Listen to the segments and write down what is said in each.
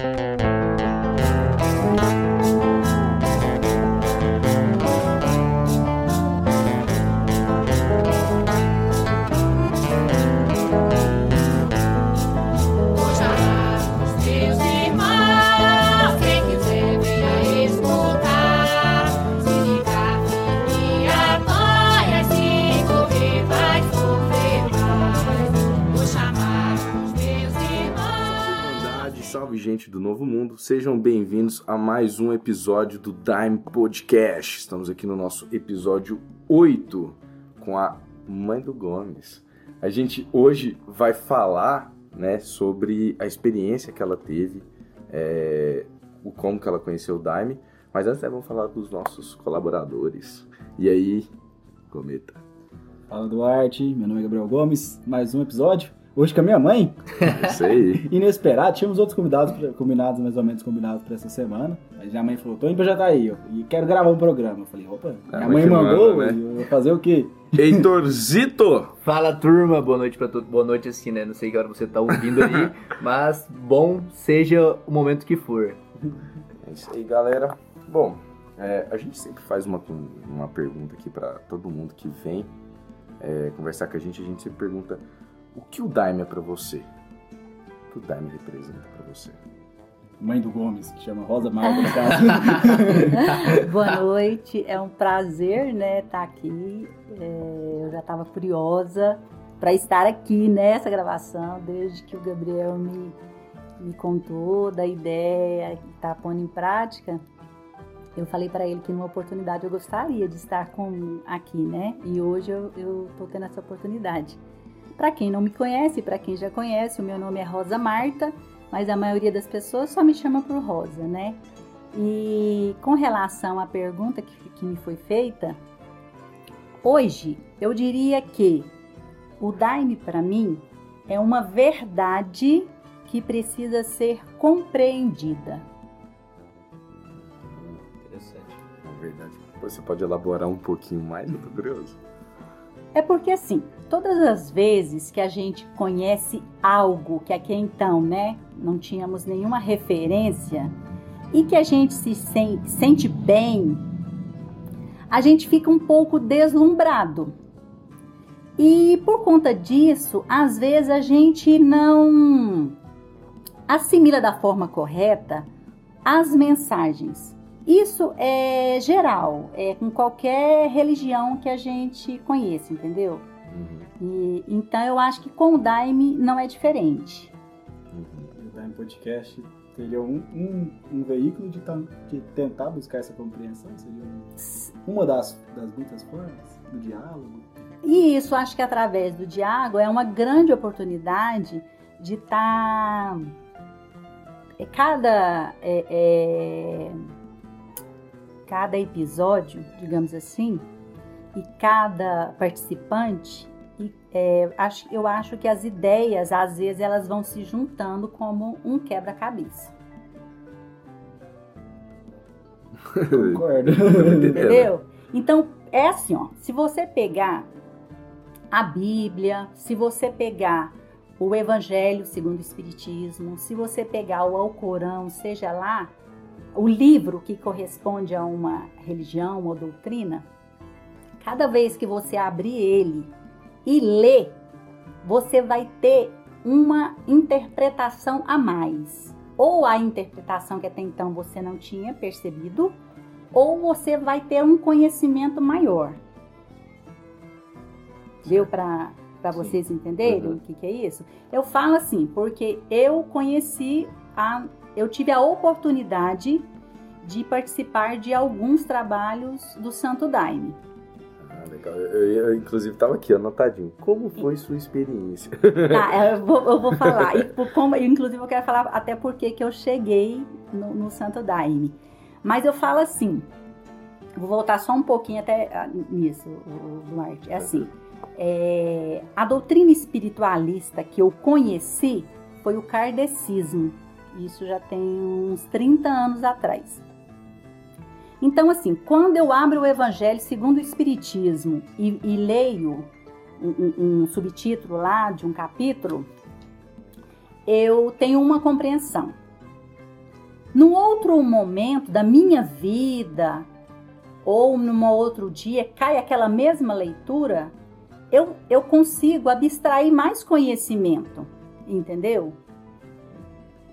gente bem-vindos a mais um episódio do Dime Podcast. Estamos aqui no nosso episódio 8 com a mãe do Gomes. A gente hoje vai falar né, sobre a experiência que ela teve, é, o como que ela conheceu o Dime, mas antes né, vamos falar dos nossos colaboradores. E aí, Cometa? Fala Duarte, meu nome é Gabriel Gomes, mais um episódio. Hoje com a minha mãe. Isso aí. Inesperado. Tínhamos outros convidados, combinados, mais ou menos combinados para essa semana. Mas minha mãe falou, tô indo pra Jataí, e quero gravar um programa. Eu falei, opa, a minha mãe mandou, manda, né? eu vou fazer o quê? Heitorzito! Fala turma, boa noite para todos. Boa noite assim, né? Não sei que hora você tá ouvindo aí, mas bom seja o momento que for. É isso aí, galera. Bom, é, a gente sempre faz uma, uma pergunta aqui para todo mundo que vem é, conversar com a gente. A gente sempre pergunta o que o Daime é para você? O que o Daime representa para você? Mãe do Gomes, que chama Rosa Marta Boa noite, é um prazer, né, estar tá aqui. É, eu já estava curiosa para estar aqui nessa gravação, desde que o Gabriel me, me contou da ideia e está pondo em prática. Eu falei para ele que numa oportunidade eu gostaria de estar com, aqui, né? E hoje eu estou tendo essa oportunidade. Para quem não me conhece, para quem já conhece, o meu nome é Rosa Marta, mas a maioria das pessoas só me chama por Rosa, né? E com relação à pergunta que, que me foi feita, hoje eu diria que o Daime para mim é uma verdade que precisa ser compreendida. Interessante. Uma verdade. Você pode elaborar um pouquinho mais, eu tô curioso. É porque assim, todas as vezes que a gente conhece algo que aqui então, né, não tínhamos nenhuma referência e que a gente se sente bem, a gente fica um pouco deslumbrado. E por conta disso, às vezes a gente não assimila da forma correta as mensagens. Isso é geral, é com qualquer religião que a gente conheça, entendeu? Uhum. E, então eu acho que com o Daime não é diferente. Uhum. O Daime Podcast seria um, um, um veículo de, de, tentar buscar essa compreensão? Seria uma das, das muitas formas do diálogo? E isso, acho que através do diálogo é uma grande oportunidade de estar. Tá, é, cada. É, é, cada episódio, digamos assim, e cada participante, e, é, acho, eu acho que as ideias, às vezes, elas vão se juntando como um quebra-cabeça. Concordo. Entendeu? Então, é assim, ó. Se você pegar a Bíblia, se você pegar o Evangelho segundo o Espiritismo, se você pegar o Alcorão, seja lá o livro que corresponde a uma religião ou doutrina, cada vez que você abrir ele e ler, você vai ter uma interpretação a mais. Ou a interpretação que até então você não tinha percebido, ou você vai ter um conhecimento maior. Deu para vocês entenderem uhum. o que, que é isso? Eu falo assim, porque eu conheci a eu tive a oportunidade de participar de alguns trabalhos do Santo Daime. Ah, legal. Eu, eu, inclusive, estava aqui anotadinho. Como foi sua experiência? Tá, eu vou, eu vou falar. E, como, inclusive, eu quero falar até porque que eu cheguei no, no Santo Daime. Mas eu falo assim, vou voltar só um pouquinho até ah, nisso, Duarte. É assim, é, a doutrina espiritualista que eu conheci foi o kardecismo. Isso já tem uns 30 anos atrás. Então, assim, quando eu abro o Evangelho segundo o Espiritismo e, e leio um, um, um subtítulo lá de um capítulo, eu tenho uma compreensão. num outro momento da minha vida, ou num outro dia, cai aquela mesma leitura, eu, eu consigo abstrair mais conhecimento, entendeu?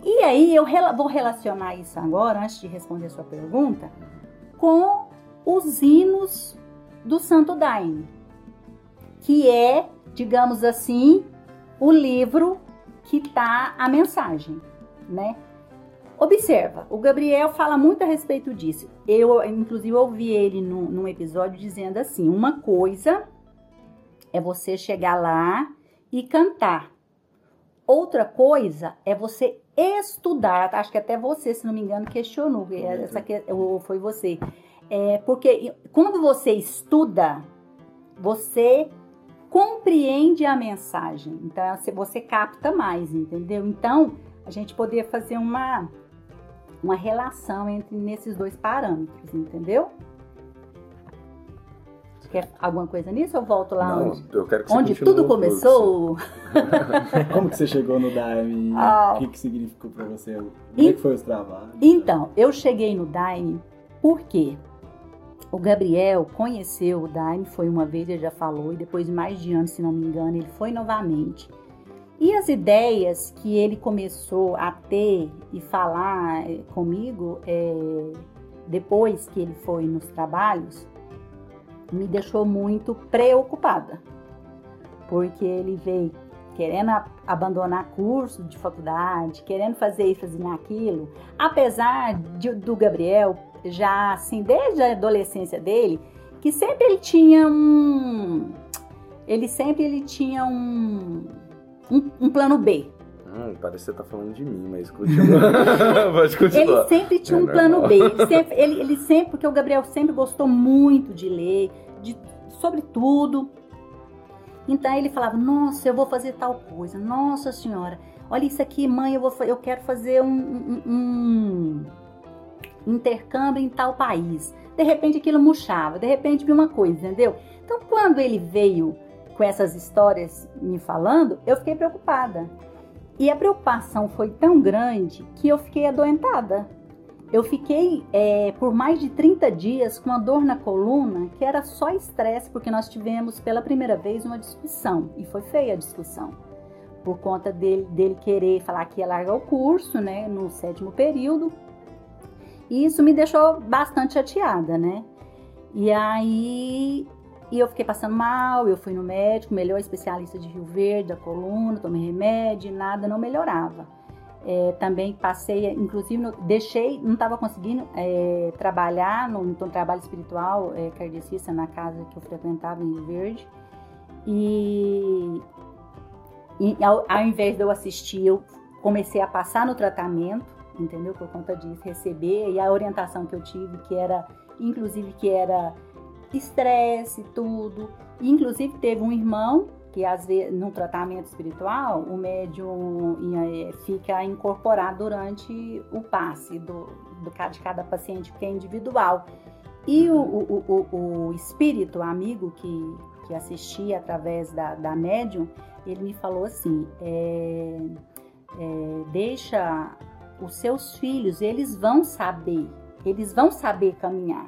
E aí eu vou relacionar isso agora, antes de responder a sua pergunta, com os hinos do Santo Daime, que é, digamos assim, o livro que está a mensagem, né? Observa, o Gabriel fala muito a respeito disso. Eu, inclusive, ouvi ele num, num episódio dizendo assim: uma coisa é você chegar lá e cantar. Outra coisa é você estudar. Acho que até você, se não me engano, questionou. Essa que, ou foi você. É, porque quando você estuda, você compreende a mensagem. Então, você capta mais, entendeu? Então, a gente poderia fazer uma, uma relação entre nesses dois parâmetros, entendeu? Quer alguma coisa nisso? Eu volto lá Não, onde, eu quero que onde você continue tudo começou. Como que você chegou no Daime? Ah. O que, que significou pra você? Como é que foi os trabalhos? Então, eu cheguei no Daime porque o Gabriel conheceu o Daime, foi uma vez, ele já falou, e depois de mais de anos, se não me engano, ele foi novamente. E as ideias que ele começou a ter e falar eh, comigo, é, depois que ele foi nos trabalhos, me deixou muito preocupada. Porque ele veio querendo abandonar curso de faculdade, querendo fazer isso, fazer aquilo. Apesar de- do Gabriel, já assim, desde a adolescência dele, que sempre ele tinha um. Ele sempre ele tinha um. Um, um plano B. Hum, parece que você tá falando de mim, mas continua. Pode continuar. Ele sempre tinha É um plano normal. B. Ele sempre, ele, ele sempre, porque o Gabriel sempre gostou muito de ler, de, sobre tudo. Então ele falava: Nossa, eu vou fazer tal coisa. Nossa senhora, olha isso aqui, mãe, eu, vou, eu quero fazer um, um- um intercâmbio em tal país. De repente aquilo murchava, de repente vi uma coisa, entendeu? Então quando ele veio com essas histórias me falando, eu fiquei preocupada. E a preocupação foi tão grande que eu fiquei adoentada. Eu fiquei é, por mais de 30 dias com uma dor na coluna que era só estresse, porque nós tivemos pela primeira vez uma discussão. E foi feia a discussão. Por conta dele, dele querer falar que ia largar o curso, né, no sétimo período. E isso me deixou bastante chateada, né? E aí e eu fiquei passando mal, eu fui no médico, melhor especialista de Rio Verde, da coluna, tomei remédio, nada, não melhorava. É, também passei, inclusive, no- deixei, não estava conseguindo é, trabalhar no, no trabalho espiritual é, kardecista na casa que eu frequentava em Rio Verde. E, e ao, ao invés de eu assistir, eu comecei a passar no tratamento, entendeu? Por conta disso, receber. E a orientação que eu tive, que era, inclusive, que era estresse, tudo. Inclusive, teve um irmão que, às vezes, no tratamento espiritual, o médium eh, fica incorporado durante o passe do, do, de cada paciente, porque é individual. E o, o, o, o espírito amigo que, que assistia através da, da médium, ele me falou assim: é, é, deixa os seus filhos, eles vão saber, eles vão saber caminhar.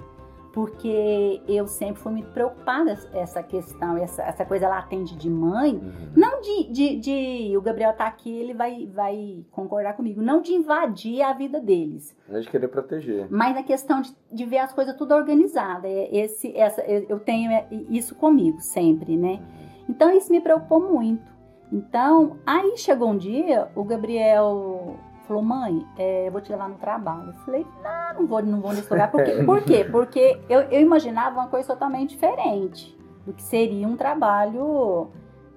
Porque eu sempre fui muito preocupada essa questão, essa, essa coisa latente de mãe. Uhum. Não de, de, de- O Gabriel tá aqui, ele vai, vai concordar comigo. Não de invadir a vida deles. É de querer proteger. Mas a questão de, de ver as coisas tudo organizadas. É Esse, essa, eu tenho é, isso comigo sempre, né? Então isso me preocupou muito. Então, aí chegou um dia, o Gabriel falou, mãe, é, eu vou te levar no trabalho. Eu falei, não, não vou, não vou nesse lugar. Por quê? Por quê? Porque eu, eu imaginava uma coisa totalmente diferente do que seria um trabalho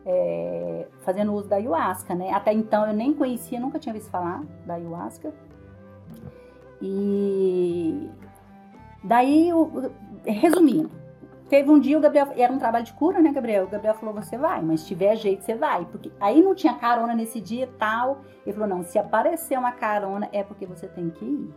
é, fazendo uso da ayahuasca, né? Até então eu nem conhecia, nunca tinha visto falar da ayahuasca. E daí, o- resumindo, teve um dia o Gabriel, era um trabalho de cura, né, Gabriel? O Gabriel falou: você vai, mas se tiver jeito, você vai. Porque aí não tinha carona nesse dia e tal. Ele falou: não, se aparecer uma carona, é porque você tem que ir.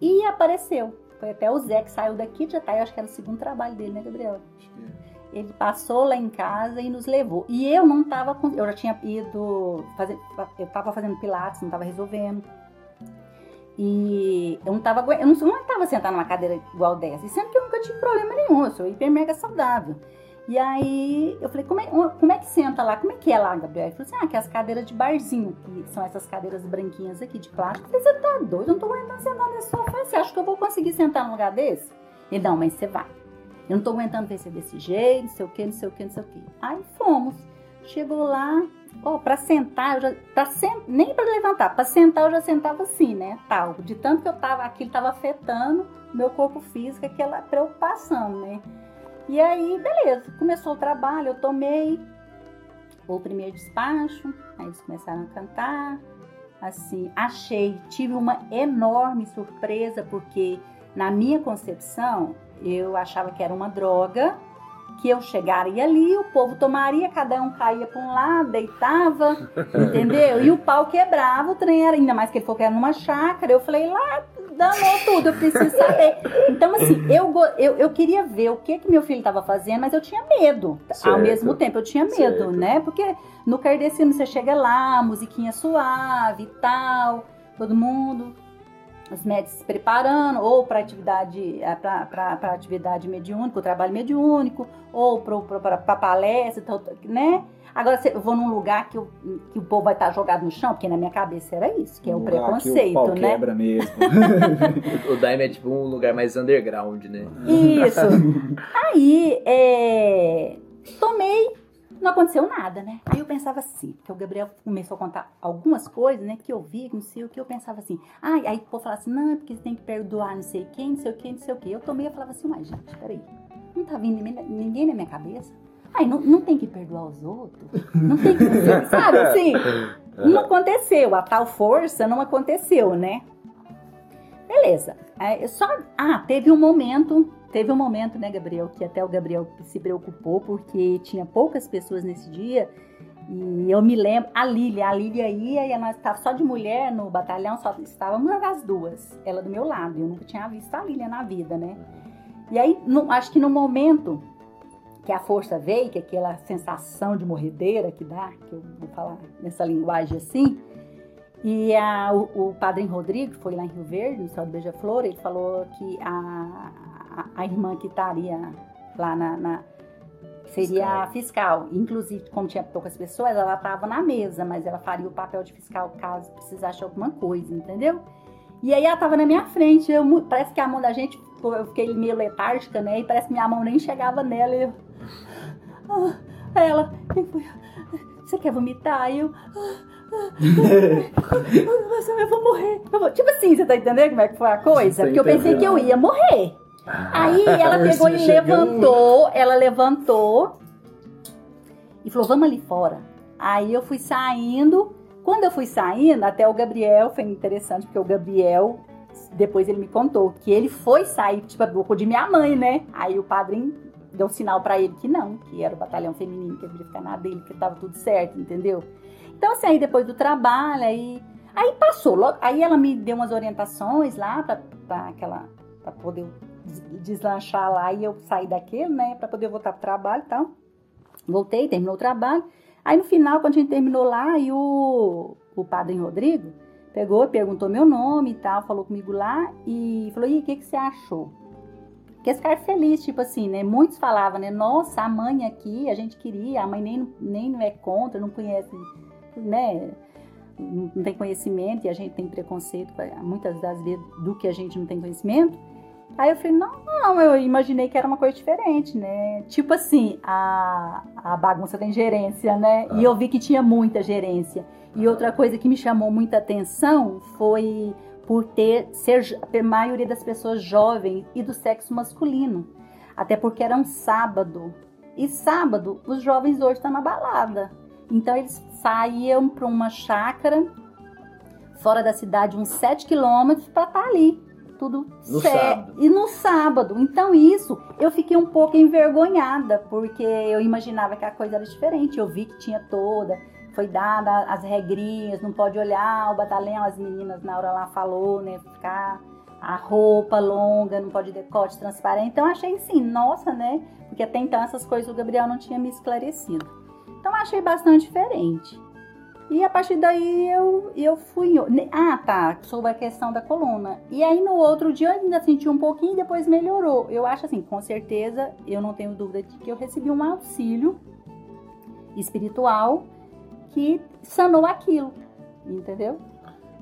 E apareceu. Foi até o Zé que saiu daqui de Jataí, eu acho que era o segundo trabalho dele, né, Gabriel? É. Ele passou lá em casa e nos levou. E eu não tava com. Eu já tinha ido fazer. Eu tava fazendo pilates, não tava resolvendo. E eu não tava aguent- eu não, eu não tava sentada numa cadeira igual dessa. E sendo que eu nunca tive problema nenhum, eu sou hiper mega saudável. E aí eu falei, como é, como é que senta lá? Como é que é lá, Gabriel? Ele falou assim, ah, que é as cadeiras de barzinho, que são essas cadeiras branquinhas aqui de plástico. Eu falei, você tá doido? Eu não tô aguentando sentar nesse sofá. Você acha que eu vou conseguir sentar num lugar desse? Ele, não, mas você vai. Eu não tô aguentando ver você desse jeito, não sei o que, não sei o que, não sei o que. Aí fomos. Chegou lá, ó, pra sentar, eu já, pra sen- nem pra levantar, pra sentar eu já sentava assim, né, tal. De tanto que eu tava, aquilo tava afetando meu corpo físico, aquela preocupação, né. E aí, beleza, começou o trabalho, eu tomei o primeiro despacho, aí eles começaram a cantar, assim, achei, tive uma enorme surpresa, porque na minha concepção, eu achava que era uma droga, que eu chegaria ali, o povo tomaria, cada um caía para um lado, deitava, entendeu? E o pau quebrava, o trem era, ainda mais que ele falou que era numa chácara, eu falei, lá, danou tudo, eu preciso saber. Então, assim, eu, eu, eu queria ver o que que meu filho estava fazendo, mas eu tinha medo. Certo. Ao mesmo tempo, eu tinha medo, Certo. né? Porque no kardeciano você chega lá, musiquinha suave e tal, todo mundo, os médicos se preparando, ou para atividade, para atividade mediúnica, o trabalho mediúnico, ou para palestra, então, né? Agora, eu vou num lugar que, eu- que o povo vai estar jogado no chão, porque na minha cabeça era isso, que é o Um lugar preconceito, que o pau né? quebra mesmo. O Daime é tipo um lugar mais underground, né? Isso. Aí, é, tomei, não aconteceu nada, né? Aí eu pensava assim, porque o Gabriel começou a contar algumas coisas, né, que eu vi, que não sei o que, eu pensava assim, ai, aí o povo falava assim, não, é porque você tem que perdoar não sei quem, não sei o que, não sei o que. Eu tomei e falava assim, mas gente, peraí, não tá vindo ninguém, ninguém na minha cabeça? Ai, não, não tem que perdoar os outros? Não tem que, sabe assim? Não aconteceu, a tal força não aconteceu, né? Beleza. É, só, ah, teve um momento, teve um momento, né, Gabriel, que até o Gabriel se preocupou porque tinha poucas pessoas nesse dia. E eu me lembro, a Lília, a Lília ia e nós estávamos só de mulher no batalhão, só estávamos as duas, ela do meu lado. Eu nunca tinha visto a Lília na vida, né? E aí, no- acho que no momento que a força veio, que é aquela sensação de morredeira que dá, que eu vou falar nessa linguagem assim, e a- o, o padrinho Rodrigo, que foi lá em Rio Verde, no céu do Beija-Flor, ele falou que a, a, a irmã que estaria lá na. na- seria a fiscal. Inclusive, como tinha poucas pessoas, ela estava na mesa, mas ela faria o papel de fiscal caso precisasse de alguma coisa, entendeu? E aí ela estava na minha frente. eu parece que a mão da gente, eu fiquei meio letárgica, né? E parece que minha mão nem chegava nela. Eu, ah, ela, "Quem foi? você quer vomitar? Aí eu, mas eu vou morrer. Eu vou- Tipo assim, você tá entendendo como é que foi a coisa? Porque eu pensei que eu ia morrer. Aí ela pegou e levantou, ela levantou e falou, vamos ali fora. Aí eu fui saindo. Quando eu fui saindo, até o Gabriel, foi interessante, porque o Gabriel, depois ele me contou que ele foi sair, tipo, a boca de minha mãe, né? Aí o padrinho deu sinal pra ele que não, que era o batalhão feminino, que ele podia ficar na dele, que tava tudo certo, entendeu? Então, assim, aí depois do trabalho, aí, aí passou. Logo, aí ela me deu umas orientações lá pra, pra aquela. pra poder deslanchar lá e eu sair daquele, né? Pra poder voltar pro trabalho e tal. Voltei, terminou o trabalho. Aí no final, quando a gente terminou lá, aí o, o padre Rodrigo pegou, perguntou meu nome e tal, falou comigo lá e falou: e o que, que você achou? Porque esse cara feliz, tipo assim, né? Muitos falavam, né? Nossa, a mãe aqui, a gente queria, a mãe nem, nem não é contra, não conhece, né? Não tem conhecimento e a gente tem preconceito, muitas das vezes, do que a gente não tem conhecimento. Aí eu falei, não, não, eu imaginei que era uma coisa diferente, né? Tipo assim, a, a bagunça tem gerência, né? E eu vi que tinha muita gerência. E outra coisa que me chamou muita atenção foi por ter ser a maioria das pessoas jovens e do sexo masculino. Até porque era um sábado. E sábado, os jovens hoje estão na balada. Então eles saíam para uma chácara fora da cidade, uns 7 quilômetros, para estar ali. Tudo No sábado. E no sábado. Então, isso, eu fiquei um pouco envergonhada, porque eu imaginava que a coisa era diferente. Eu vi que tinha toda, foi dada as regrinhas, não pode olhar o batalhão, as meninas na hora lá falou, né? Ficar a roupa longa, não pode decote transparente. Então, achei assim, nossa, né? Porque até então essas coisas o Gabriel não tinha me esclarecido. Então, achei bastante diferente. E a partir daí eu, eu fui. Ah, tá. Sobre a questão da coluna. E aí no outro dia eu ainda senti um pouquinho e depois melhorou. Eu acho assim, com certeza, eu não tenho dúvida de que eu recebi um auxílio espiritual que sanou aquilo. Entendeu?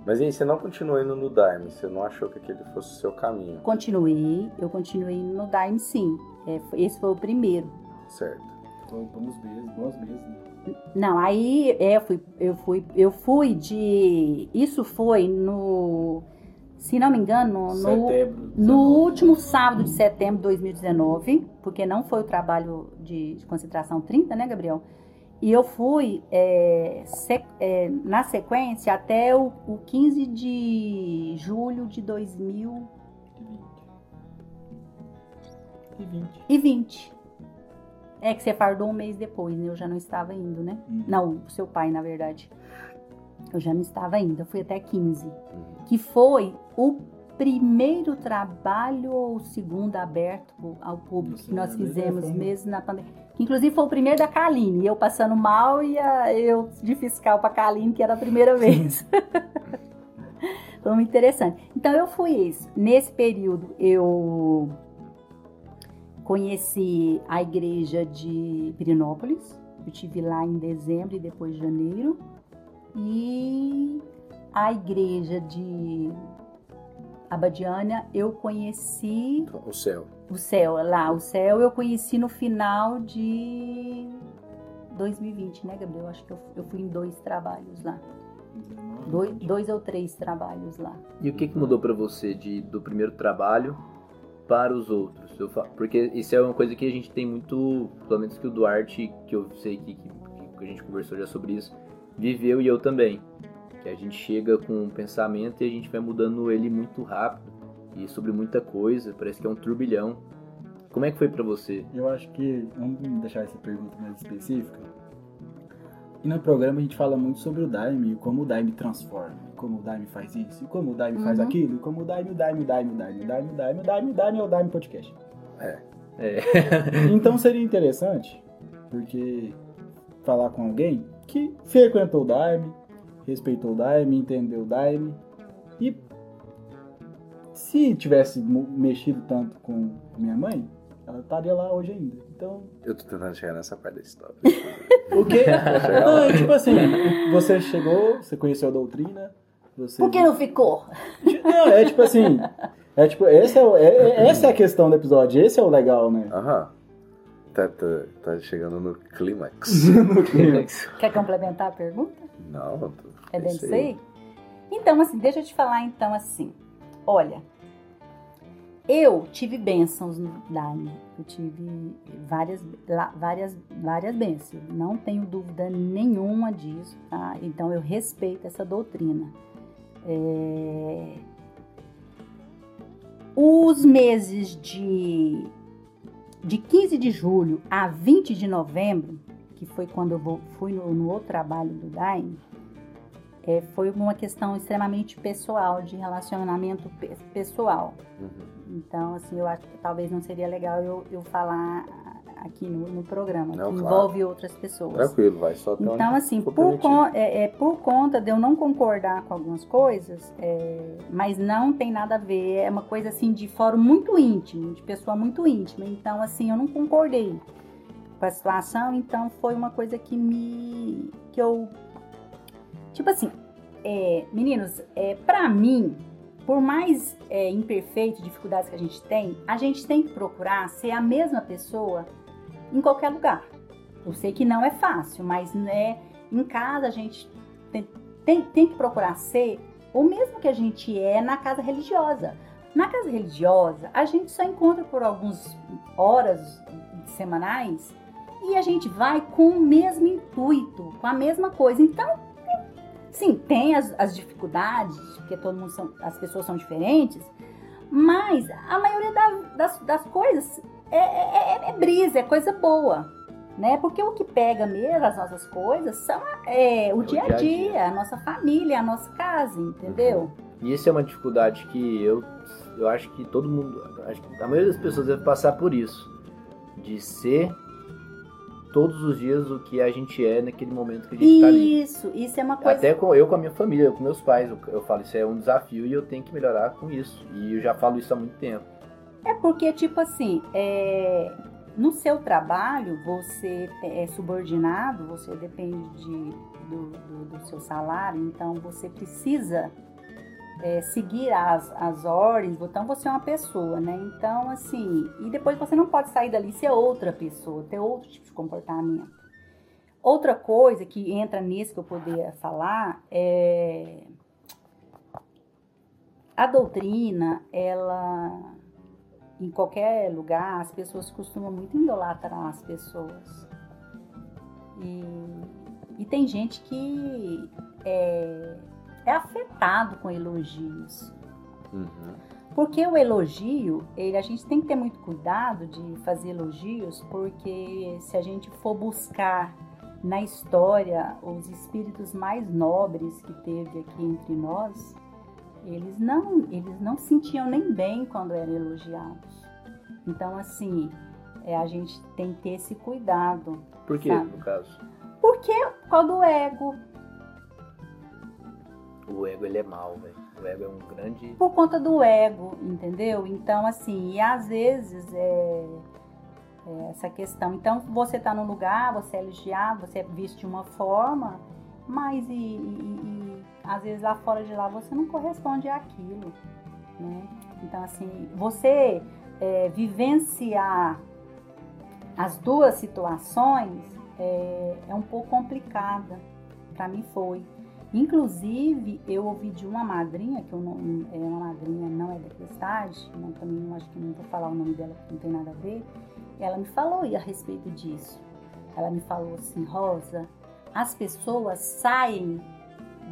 Mas aí, você não continuou indo no Daime? Você não achou que aquele fosse o seu caminho? Continuei, eu continuei indo no Daime sim. É, esse foi o primeiro. Certo. Foi bons meses, bons meses. Né? Não, aí é, eu fui, eu fui, eu fui de. Isso foi no. Se não me engano, no, no último sábado de setembro de 2019, porque não foi o trabalho de, de concentração 30, né, Gabriel? E eu fui é, se, é, na sequência até o, o 15 de julho de 2020. E 20. E 20. É que você fardou um mês depois, né? Eu já não estava indo, né? Uhum. Não, o seu pai, na verdade. Eu já não estava indo, eu fui até 15. Uhum. Que foi o primeiro trabalho ou o segundo aberto ao público que nós é mesmo, fizemos um- mesmo na pandemia. Que inclusive foi o primeiro da Kaline, eu passando mal e a- eu de fiscal para Kaline, que era a primeira vez. foi muito interessante. Então eu fui isso. Nesse período eu conheci a igreja de Pirinópolis. Eu tive lá em dezembro e depois janeiro. E a igreja de Abadiânia eu conheci O céu. o céu lá, o céu eu conheci no final de 2020, né, Gabriel? Acho que eu, eu fui em dois trabalhos lá. 19, Dois, dois ou três trabalhos lá. E o que, que mudou pra você de, do primeiro trabalho para os outros? Porque isso é uma coisa que a gente tem muito, pelo menos que o Duarte, que eu sei que, que, que a gente conversou já sobre isso, viveu e eu também. Que a gente chega com um pensamento e a gente vai mudando ele muito rápido e sobre muita coisa, parece que é um turbilhão. Como é que foi pra você? Eu acho que, vamos deixar essa pergunta mais específica. E no programa a gente fala muito sobre o Daime e como o Daime transforma, como o Daime faz isso, e como o Daime faz Uhum. aquilo, e como o Daime, o Daime, o Daime, o Daime, o Daime, o Daime, o Daime, o Daime é o Daime Podcast. É. Então seria interessante, porque falar com alguém que frequentou o Daime, respeitou o Daime, entendeu o Daime, e se tivesse mexido tanto com minha mãe, ela estaria lá hoje ainda. Então, Eu tô tentando chegar nessa parte da história. o quê? Não, é tipo assim, você chegou, você conheceu a doutrina, você... Por que não ficou? Não, é tipo assim, é tipo, esse é, o- é- é- essa é a questão do episódio, esse é o legal, né? Aham. Tá, tá, tá chegando no clímax. Quer complementar a pergunta? Não, tô- É dentro disso isso aí. Então, assim, deixa eu te falar então assim. Olha, eu tive bênçãos no Daime. Eu tive várias, várias, várias bênçãos. Não tenho dúvida nenhuma disso, tá? Então eu respeito essa doutrina. É, Os meses de, de 15 de julho a 20 de novembro, que foi quando eu fui no, no outro trabalho do Daime, é, foi uma questão extremamente pessoal, de relacionamento pe- pessoal. Uhum. Então, assim, eu acho que talvez não seria legal eu, eu falar aqui no, no programa, Não, que claro. envolve outras pessoas. Tranquilo, vai só até Então, assim, por, con- é, é, por conta de eu não concordar com algumas coisas, é, mas não tem nada a ver, é uma coisa assim de fórum muito íntimo, de pessoa muito íntima. Então, assim, eu não concordei com a situação, então foi uma coisa que me. que eu. Tipo assim, é, meninos, é, para mim, por mais é, imperfeito, dificuldades que a gente tem, a gente tem que procurar ser a mesma pessoa em qualquer lugar. Eu sei que não é fácil, mas né, em casa a gente tem, tem, tem que procurar ser o mesmo que a gente é na casa religiosa. Na casa religiosa, a gente só encontra por algumas horas semanais e a gente vai com o mesmo intuito, com a mesma coisa. Então, sim, tem as, as dificuldades, porque todo mundo são, as pessoas são diferentes, mas a maioria da- das, das coisas é, é- é- é brisa, é coisa boa. Né? Porque o que pega mesmo as nossas coisas são é, o, o dia a dia a dia, dia. a nossa família, a nossa casa, entendeu? E isso é uma dificuldade que eu, eu acho que todo mundo, que a maioria das pessoas deve passar por isso. De ser todos os dias o que a gente é naquele momento que a gente tá ali. Isso, isso é uma coisa. Até com, eu com a minha família, eu com meus pais, eu, eu falo, isso é um desafio e eu tenho que melhorar com isso. E eu já falo isso há muito tempo. É porque, tipo assim, é, no seu trabalho, você é subordinado, você depende de, do, do, do seu salário, então você precisa é, seguir as, as ordens, então você é uma pessoa, né? Então, assim, e depois você não pode sair dali ser outra pessoa, ter outro tipo de comportamento. Outra coisa que entra nisso que eu poderia falar é a doutrina, ela em qualquer lugar, as pessoas costumam muito idolatrar as pessoas. E, e tem gente que é, é afetado com elogios. Uhum. Porque o elogio, ele, a gente tem que ter muito cuidado de fazer elogios, porque se a gente for buscar na história os espíritos mais nobres que teve aqui entre nós, eles não, eles não sentiam nem bem quando eram elogiados. Então, assim, é, a gente tem que ter esse cuidado. Por quê, Sabe. no caso? Porque por causa do ego, O ego, ele é mal, velho. O ego é um grande... por conta do ego, entendeu? Então, assim, e às vezes é, é essa questão. Então, você tá num lugar, você é elogiado, você é visto de uma forma, mas e- e- e, às vezes lá fora de lá você não corresponde àquilo, né? Então, assim, você é, vivenciar as duas situações é, é um pouco complicada. Para mim foi. Inclusive, eu ouvi de uma madrinha, que eu não, é uma madrinha, não é da Cristade, não, também não acho que não vou falar o nome dela, porque não tem nada a ver. Ela me falou a respeito disso. Ela me falou assim, Rosa, as pessoas saem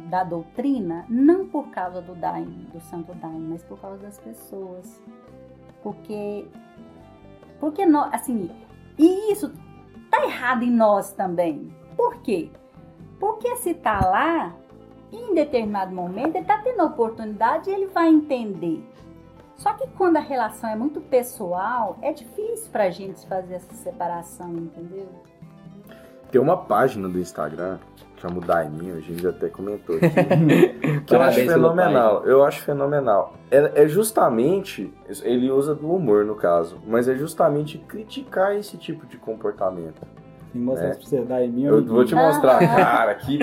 da doutrina não por causa do Daime, do Santo Daime, mas por causa das pessoas. Porque, porque nós, assim, e isso tá errado em nós também. Por quê? Porque se tá lá, em determinado momento, ele tá tendo oportunidade e ele vai entender. Só que quando a relação é muito pessoal, é difícil pra gente fazer essa separação, entendeu? Tem uma página do Instagram, chama o Daiminho, a gente até comentou aqui. que eu acho fenomenal. Eu acho fenomenal. É, é justamente, ele usa do humor no caso, mas é justamente criticar esse tipo de comportamento. Tem que mostrar É. isso pra você dar em mim. Eu vou te mostrar, cara, aqui,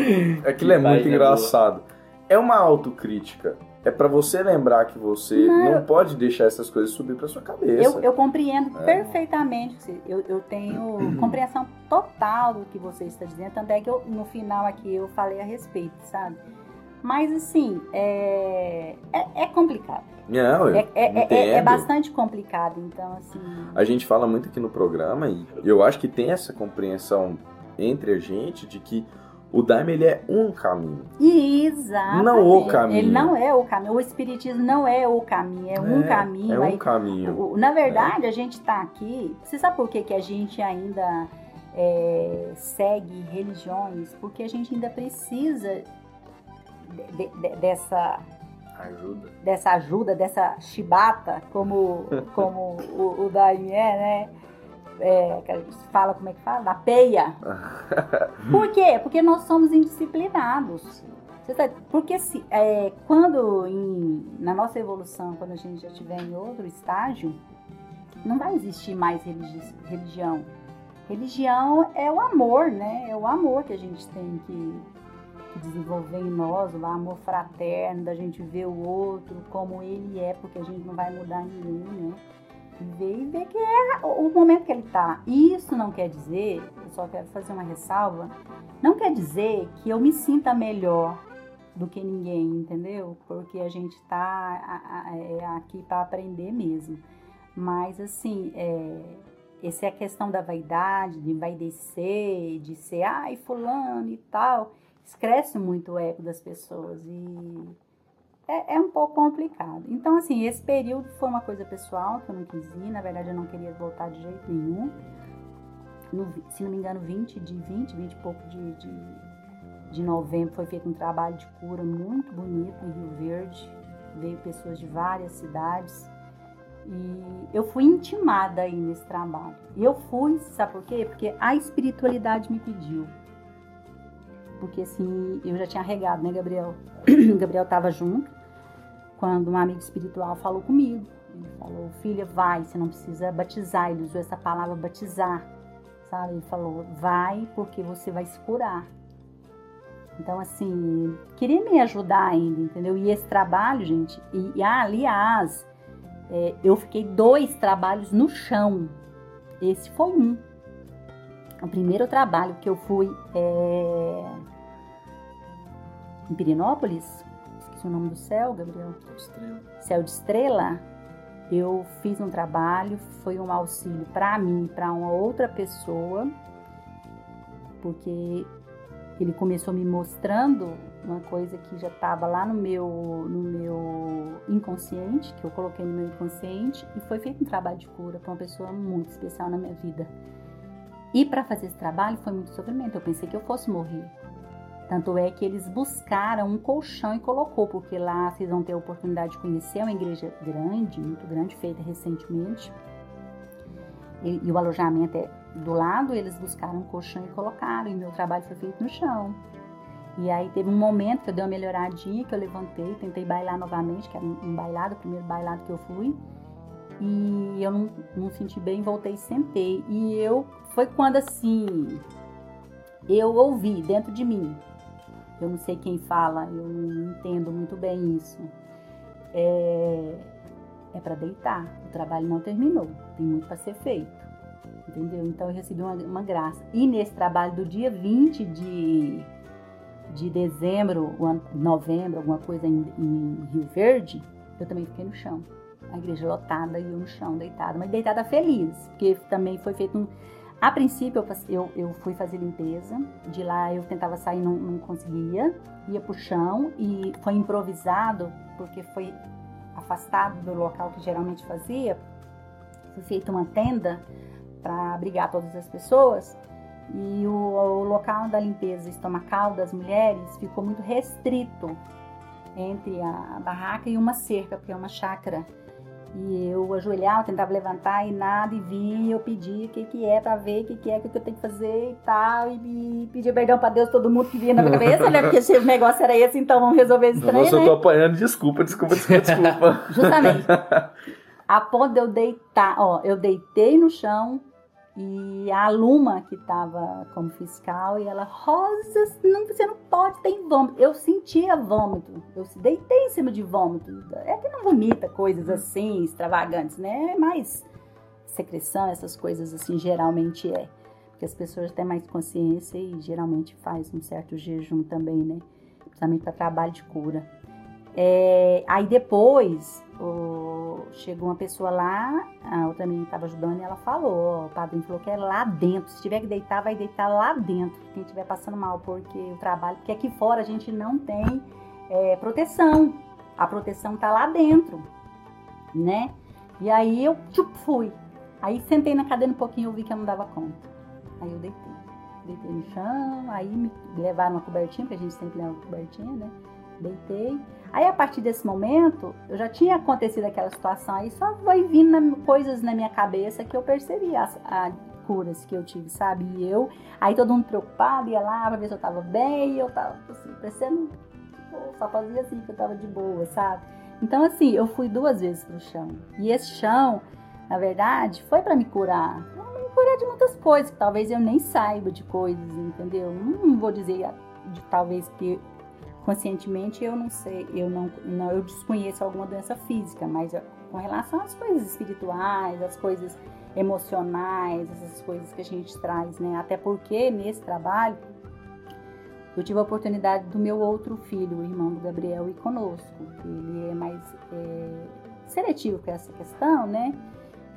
aquilo é Que muito página engraçado. É uma autocrítica. É pra você lembrar que você Não, não, pode deixar essas coisas subir pra sua cabeça. Eu, eu compreendo É. perfeitamente. Eu, eu tenho compreensão total do que você está dizendo. Tanto é que eu, no final aqui eu falei a respeito, sabe? Mas assim, é, é, é complicado. Não, eu É, é, é- é- é bastante complicado. Então, assim. A gente fala muito aqui no programa e eu acho que tem essa compreensão entre a gente de que o Daime ele é um caminho. Exatamente. Não o caminho. Ele não é o caminho. O espiritismo não é o caminho, é, um caminho. É um Aí, caminho. na verdade, a gente está aqui. Você sabe por que, que a gente ainda é, segue religiões? Porque a gente ainda precisa de- de- dessa, Ajuda. dessa ajuda, dessa chibata, como, como o, o Daime é, né? É, que a gente fala, como é que fala? Da peia. Por quê? Porque nós somos indisciplinados. Porque se, é, quando em- na nossa evolução, quando a gente já estiver em outro estágio, não vai existir mais religi- religião. Religião é o amor, né? É o amor que a gente tem que, que desenvolver em nós, o amor fraterno, da gente ver o outro como ele é, porque a gente não vai mudar ninguém, né? Ver e ver que é o momento que ele tá. Isso não quer dizer, eu só quero fazer uma ressalva, não quer dizer que eu me sinta melhor do que ninguém, entendeu? Porque a gente tá a- é aqui para aprender mesmo. Mas assim, é, essa é a questão da vaidade, de envaidecer, de ser, ai, fulano e tal. Escrece muito o ego das pessoas e é, é um pouco complicado. Então, assim, esse período foi uma coisa pessoal que eu não quis ir. Na verdade, eu não queria voltar de jeito nenhum. No se não me engano, 20 de 20, 20 e pouco de, de, de novembro foi feito um trabalho de cura muito bonito em Rio Verde. Veio pessoas de várias cidades. E eu fui intimada aí nesse trabalho. E eu fui, sabe por quê? Porque a espiritualidade me pediu. Porque assim, eu já tinha regado, né, Gabriel? Gabriel estava junto quando um amigo espiritual falou comigo. Ele falou, filha, vai, você não precisa batizar. Ele usou essa palavra batizar, sabe? Ele falou, vai porque você vai se curar. Então, assim, queria me ajudar ainda, entendeu? E esse trabalho, gente, e, e aliás, é, eu fiquei dois trabalhos no chão. Esse foi um. O primeiro trabalho que eu fui é, em Pirinópolis, esqueci o nome do céu, Gabriel. Estrela. Céu de Estrela, eu fiz um trabalho, foi um auxílio para mim, para uma outra pessoa, porque ele começou me mostrando uma coisa que já estava lá no meu, no meu inconsciente, que eu coloquei no meu inconsciente, e foi feito um trabalho de cura para uma pessoa muito especial na minha vida. E para fazer esse trabalho foi muito sofrimento. Eu pensei que eu fosse morrer. Tanto é que eles buscaram um colchão e colocou, porque lá vocês vão ter a oportunidade de conhecer uma igreja grande, muito grande, feita recentemente. E, e o alojamento é do lado, eles buscaram um colchão e colocaram, e meu trabalho foi feito no chão. E aí teve um momento que eu dei uma melhoradinha, que eu levantei, tentei bailar novamente, que era um bailado, o primeiro bailado que eu fui. E eu não, não senti bem, voltei e sentei. E eu, foi quando assim, eu ouvi dentro de mim, eu não sei quem fala, eu não entendo muito bem isso. É, é para deitar. O trabalho não terminou, tem muito para ser feito. Entendeu? Então eu recebi uma, uma, graça. E nesse trabalho do dia 20 de, de dezembro, novembro, alguma coisa em, em Rio Verde, eu também fiquei no chão. A igreja lotada e eu no chão, deitada, mas deitada feliz, porque também foi feito um a princípio, eu, eu fui fazer limpeza. De lá eu tentava sair, não, não conseguia. Ia pro chão e foi improvisado, porque foi afastado do local que geralmente fazia. Foi feita uma tenda para abrigar todas as pessoas. E o, o, local da limpeza estomacal das mulheres ficou muito restrito entre a barraca e uma cerca, porque é uma chácara. E eu ajoelhava, tentava levantar e nada, e via, eu pedia o que, que é pra ver o que, que é, o que, que eu tenho que fazer e tal, e, pedia perdão pra Deus, todo mundo que vinha na minha cabeça, né? Porque o negócio era esse, então vamos resolver esse trem, Nossa, né? eu tô apanhando, desculpa, desculpa, desculpa, desculpa. Justamente. A ponto de eu deitar, ó, eu deitei no chão, e a Luma, que estava como fiscal, e ela, Rosa, não, você não pode, tem vômito. Eu sentia vômito, eu deitei em cima de vômito. É que não vomita coisas assim, extravagantes, né? É mais secreção, essas coisas assim, geralmente é. Porque as pessoas têm mais consciência e geralmente faz um certo jejum também, né? Principalmente para trabalho de cura. É, aí depois, o, chegou uma pessoa lá, a outra menina estava ajudando e ela falou, o padrinho falou que é lá dentro, se tiver que deitar, vai deitar lá dentro, quem estiver passando mal, porque o trabalho, porque aqui fora a gente não tem é, proteção, a proteção tá lá dentro, né? E aí eu tchup, fui, aí sentei na cadeira um pouquinho, eu vi que eu não dava conta, aí eu deitei, deitei no chão, aí me levaram uma cobertinha, porque a gente sempre leva uma cobertinha, né? Deitei, Aí a partir desse momento, eu já tinha acontecido aquela situação, aí só foi vindo coisas na minha cabeça que eu percebi as, as, curas que eu tive, sabe? E eu, aí todo mundo preocupado, ia lá pra ver se eu tava bem, e eu tava assim, parecendo, tipo, só fazia assim que eu tava de boa, sabe? Então assim, eu fui duas vezes pro chão. E esse chão, na verdade, foi para me curar. Me curar de muitas coisas, que talvez eu nem saiba de coisas, entendeu? Não vou dizer de talvez que conscientemente eu não sei, eu não, não eu desconheço alguma doença física, mas com relação às coisas espirituais, às coisas emocionais, essas coisas que a gente traz, né? Até porque nesse trabalho eu tive a oportunidade do meu outro filho, o irmão do Gabriel, ir conosco. Ele é mais é, seletivo com essa questão, né?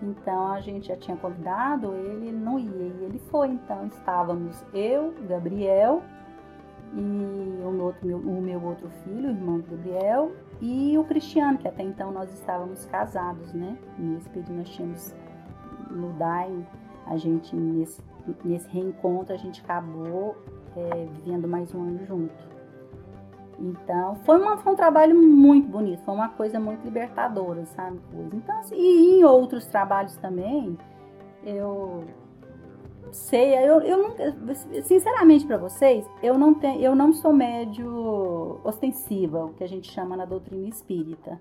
Então a gente já tinha convidado ele, ele não ia, e ele foi. Então estávamos eu, Gabriel e o, outro, meu, o meu outro filho, o irmão Gabriel, e o Cristiano, que até então nós estávamos casados, né? Nesse período nós tínhamos no DAI, a gente, nesse, nesse reencontro, a gente acabou é, vivendo mais um ano junto. Então, foi, uma, foi um trabalho muito bonito, foi uma coisa muito libertadora, sabe? Então, assim, e em outros trabalhos também, eu sei, eu, eu nunca, sinceramente para vocês, eu não tenho, eu não sou médio ostensiva, o que a gente chama na doutrina espírita.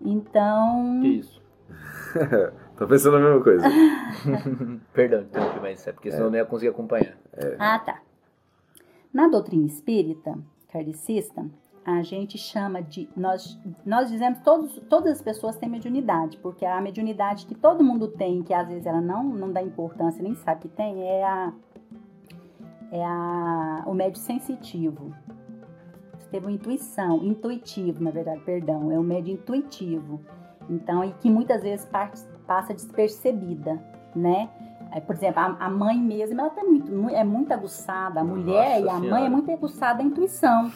Então, Que isso? Tô pensando a mesma coisa. Perdão, interrompi, mas é porque senão eu não ia conseguir acompanhar. Ah, tá. Na doutrina espírita, kardecista, a gente chama de. Nós, nós dizemos todos, todas as pessoas têm mediunidade, porque a mediunidade que todo mundo tem, que às vezes ela não, não dá importância, nem sabe que tem, é a. É a, o médio sensitivo. Você teve uma intuição, intuitivo, na verdade, perdão, é o médio intuitivo. Então, e que muitas vezes parte- passa despercebida, né? Aí, por exemplo, a, mãe mesmo, ela tá muito, mu- é muito aguçada, a mulher Nossa e a mãe Senhora. é muito aguçada a intuição,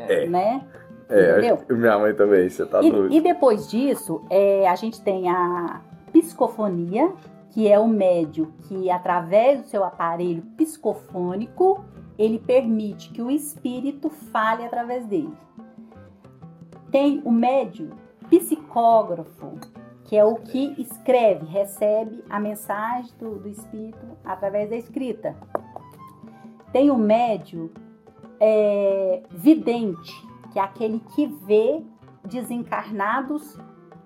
É. né? É, Entendeu? minha mãe também, você tá doido. E, e depois disso, é, a gente tem a psicofonia, que é o médio que, através do seu aparelho psicofônico, ele permite que o espírito fale através dele. Tem o médio psicógrafo, que é o que escreve, recebe a mensagem do, do espírito através da escrita. Tem o médio é, vidente, que é aquele que vê desencarnados,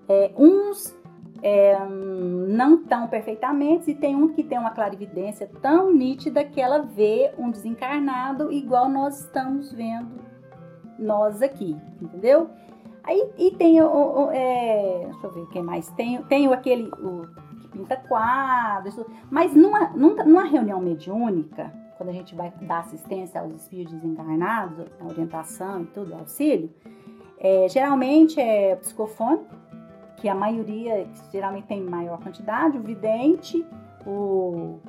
é, uns é, não tão perfeitamente, e tem um que tem uma clarividência tão nítida que ela vê um desencarnado igual nós estamos vendo nós aqui, entendeu? Aí e tem o, o- é, deixa eu ver quem mais tem, tem aquele o que pinta quadros, mas numa, numa, numa reunião mediúnica, quando a gente vai dar assistência aos espíritos desencarnados, a orientação e tudo, auxílio, é, geralmente é psicofone, que a maioria, que geralmente tem maior quantidade, o vidente, o.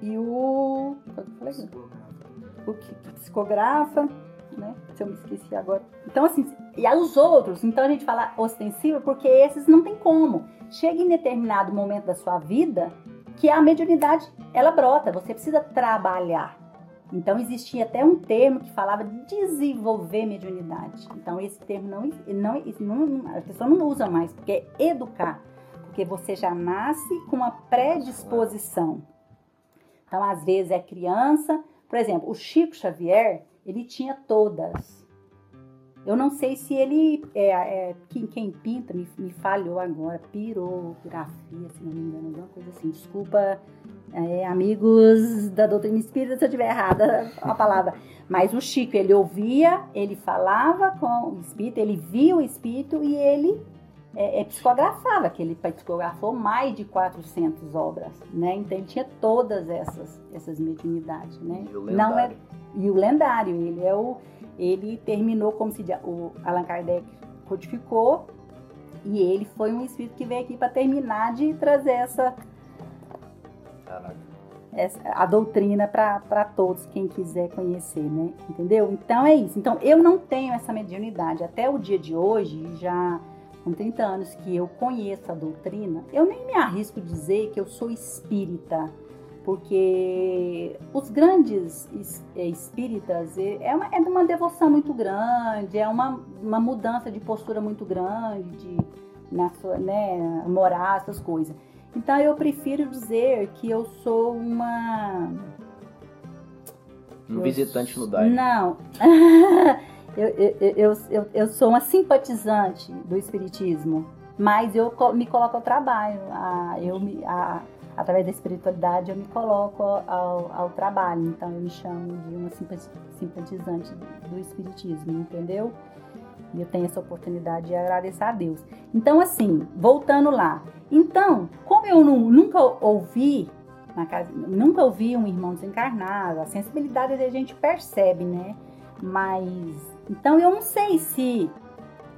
E o. Qual que eu falei? O que, que psicografa, né? Se eu me esqueci agora. Então, assim, e os outros, então a gente fala ostensivo porque esses não tem como. Chega em determinado momento da sua vida que a mediunidade ela brota, você precisa trabalhar. Então existia até um termo que falava de desenvolver mediunidade. Então esse termo não, não, não a pessoa não usa mais, porque é educar, porque você já nasce com uma predisposição. Então às vezes é criança, por exemplo, o Chico Xavier, ele tinha todas. Eu não sei se ele é, é, quem, quem pinta me, me falhou agora, pirografia, se não me engano, alguma coisa assim. Desculpa é, amigos da doutrina espírita se eu tiver errada a palavra. Mas o Chico, ele ouvia, ele falava com o espírito, ele via o espírito e ele é, é, psicografava, que ele psicografou mais de 400 obras, né? Então ele tinha todas essas, essas mediunidades, né? E o Não é, lendário. e o lendário, ele é o ele terminou como se o Allan Kardec codificou e ele foi um espírito que veio aqui para terminar de trazer essa essa- a doutrina para todos, quem quiser conhecer, né? Entendeu? Então é isso. Então eu não tenho essa mediunidade. Até o dia de hoje, já com 30 anos que eu conheço a doutrina, eu nem me arrisco dizer que eu sou espírita, porque os grandes es- eh, espíritas é uma, é uma devoção muito grande, é uma, uma mudança de postura muito grande, de, na sua, né, moral, essas coisas. Então eu prefiro dizer que eu sou uma. Um eu visitante no Daime. Não. eu, eu, eu, eu, eu sou uma simpatizante do Espiritismo, mas eu me coloco ao trabalho. A, eu me, a, através da espiritualidade eu me coloco ao, ao trabalho. Então eu me chamo de uma simpa- simpatizante do Espiritismo, entendeu? E eu tenho essa oportunidade de agradecer a Deus. Então, assim, voltando lá. Então, como eu nu- nunca ouvi casa, nunca ouvi um irmão desencarnado, a sensibilidade a gente percebe, né? Mas, então eu não sei se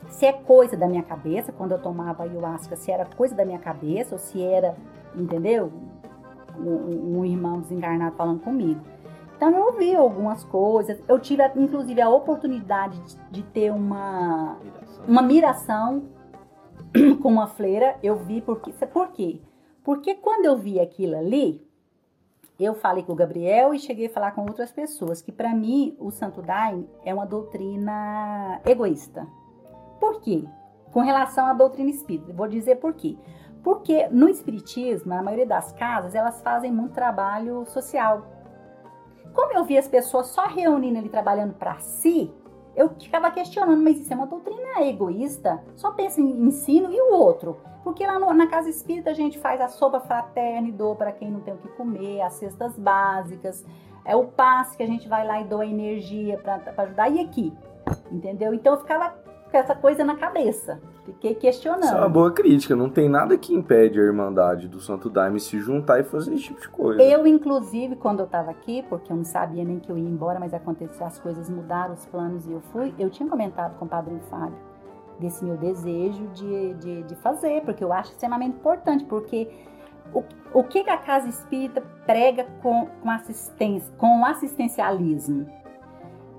se é coisa da minha cabeça quando eu tomava ayahuasca, se era coisa da minha cabeça ou se era, entendeu? Um, um irmão desencarnado falando comigo. Então eu ouvi algumas coisas. Eu tive, inclusive, a oportunidade de, de ter uma Viração. uma miração com uma fleira, eu vi porque. Por quê? Porque quando eu vi aquilo ali, eu falei com o Gabriel e cheguei a falar com outras pessoas que para mim o Santo Daime é uma doutrina egoísta. Por quê? Com relação à doutrina espírita, vou dizer por quê. Porque no espiritismo, na maioria das casas, elas fazem muito trabalho social. Como eu vi as pessoas só reunindo ali trabalhando para si, eu ficava questionando, mas isso é uma doutrina egoísta? Só pensa em ensino e o outro? Porque lá no, na casa espírita a gente faz a sopa fraterna e doa para quem não tem o que comer, as cestas básicas, é o passe que a gente vai lá e doa energia para ajudar. E aqui? Entendeu? Então eu ficava com essa coisa na cabeça. Fiquei questionando. Isso é uma boa crítica. Não tem nada que impede a Irmandade do Santo Daime se juntar e fazer esse tipo de coisa. Eu, inclusive, quando eu estava aqui, porque eu não sabia nem que eu ia embora, mas aconteceu, as coisas mudaram, os planos e eu fui, eu tinha comentado com o Padre Fábio desse meu desejo de, de, de fazer, porque eu acho extremamente importante, porque o, o que a casa espírita prega com, com assistência, com o assistencialismo?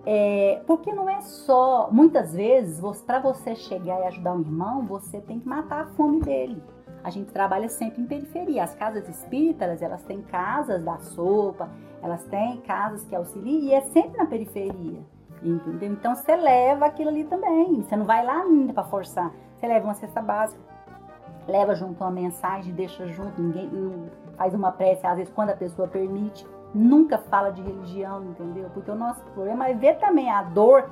É, porque não é só, muitas vezes, para você chegar e ajudar um irmão, você tem que matar a fome dele. A gente trabalha sempre em periferia. As casas espíritas, elas têm casas da sopa, elas têm casas que auxiliam e é sempre na periferia. Entendeu? Então você leva aquilo ali também. Você não vai lá ainda para forçar. Você leva uma cesta básica, leva junto uma mensagem, deixa junto, ninguém faz uma prece, às vezes quando a pessoa permite. Nunca fala de religião, entendeu? Porque o nosso problema é ver também a dor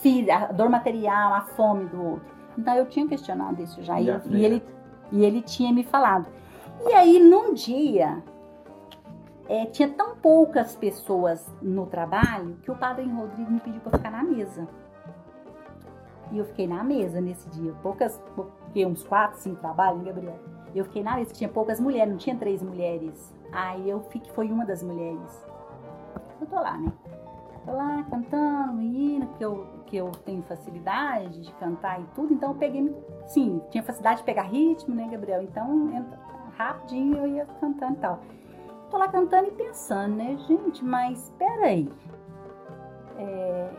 física, a dor material, a fome do outro. Então eu tinha questionado isso já. E, e, ele, e ele tinha me falado. E aí, num dia, é, tinha tão poucas pessoas no trabalho que o padre Rodrigo me pediu para ficar na mesa. E eu fiquei na mesa nesse dia. Poucas, porque uns quatro, cinco trabalhos, né, Gabriel? Eu fiquei na mesa, tinha poucas mulheres, não tinha três mulheres. Aí eu fiquei, foi uma das mulheres. Eu tô lá, né? Tô lá cantando, indo, porque eu, que eu tenho facilidade de cantar e tudo, então eu peguei, sim, tinha facilidade de pegar ritmo, né, Gabriel? Então, rapidinho eu ia cantando e tal tô lá cantando e pensando, né, gente, mas peraí. É,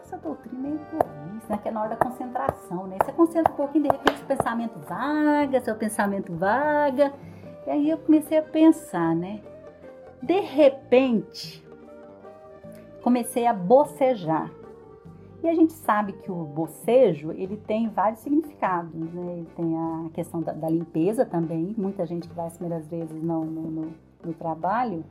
essa doutrina é egoísta, né? Que é na hora da concentração, né? Você concentra um pouquinho, de repente o pensamento vaga, seu pensamento vaga. E aí eu comecei a pensar, né? De repente, comecei a bocejar. E a gente sabe que o bocejo, ele tem vários significados, né? Ele tem a questão da, da limpeza também. Muita gente que vai as primeiras vezes não, não, não no trabalho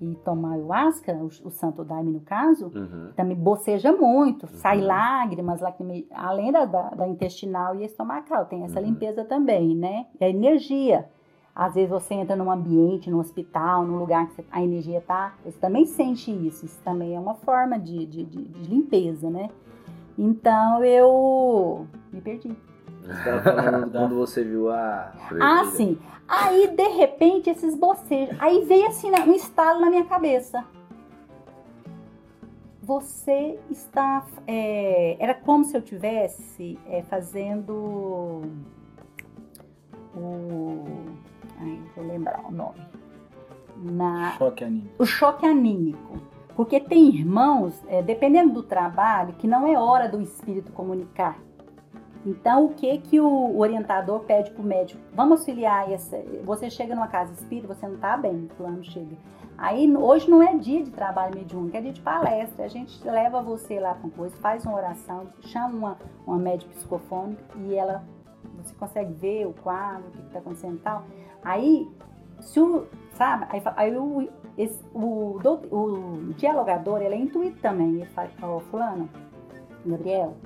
e toma ayahuasca, o, o santo daime no caso, uhum. também boceja muito, uhum. sai lágrimas, lacrime, além da, da, da, intestinal e estomacal, tem essa uhum. limpeza também, né? E a energia. Às vezes você entra num ambiente, num hospital, num lugar que a energia tá, você também sente isso. Isso também é uma forma de, de, de, de limpeza, né? Então eu me perdi. Falando quando você viu a. Ah, sim. Aí, de repente, esses bocejos. Aí veio assim um estalo na minha cabeça. Você está. É, era como se eu tivesse é, fazendo. O. Ai, vou lembrar o nome. Na, choque anímico. O choque anímico. Porque tem irmãos, é, dependendo do trabalho, que não é hora do espírito comunicar então, o que que o orientador pede para o médico? Vamos auxiliar essa. Você chega numa casa espírita, você não está bem, o plano chega. Aí, hoje não é dia de trabalho mediúnico, é dia de palestra. A gente leva você lá com coisa, faz uma oração, chama uma, uma médica psicofônica e ela, você consegue ver o quadro, o que está acontecendo e tal. Aí, se o, sabe, aí, aí o, esse, o, o, dialogador, ele é intuito também. Ele fala, ó, oh, fulano, Gabriel,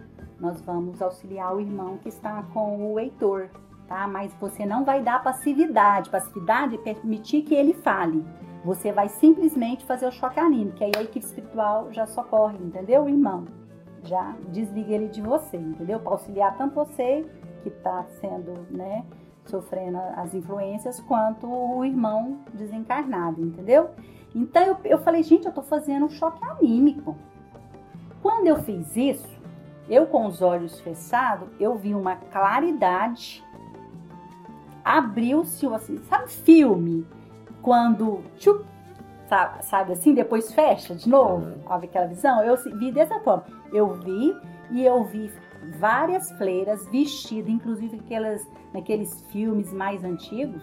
nós vamos auxiliar o irmão que está com o Heitor, tá? Mas você não vai dar passividade. Passividade é permitir que ele fale. Você vai simplesmente fazer o choque que aí a equipe espiritual já socorre, entendeu, irmão? Já desliga ele de você, entendeu? Para auxiliar tanto você que está sendo, né, sofrendo as influências, quanto o irmão desencarnado, entendeu? Então eu, eu falei, gente, eu estou fazendo um choque anímico. Quando eu fiz isso, eu com os olhos fechados, eu vi uma claridade. Abriu-se, assim, sabe filme? Quando, tchup, sabe, sabe, assim, depois fecha de novo, uhum. aquela visão? Eu vi dessa forma. Eu vi e eu vi várias fleiras vestidas, inclusive aquelas, naqueles filmes mais antigos,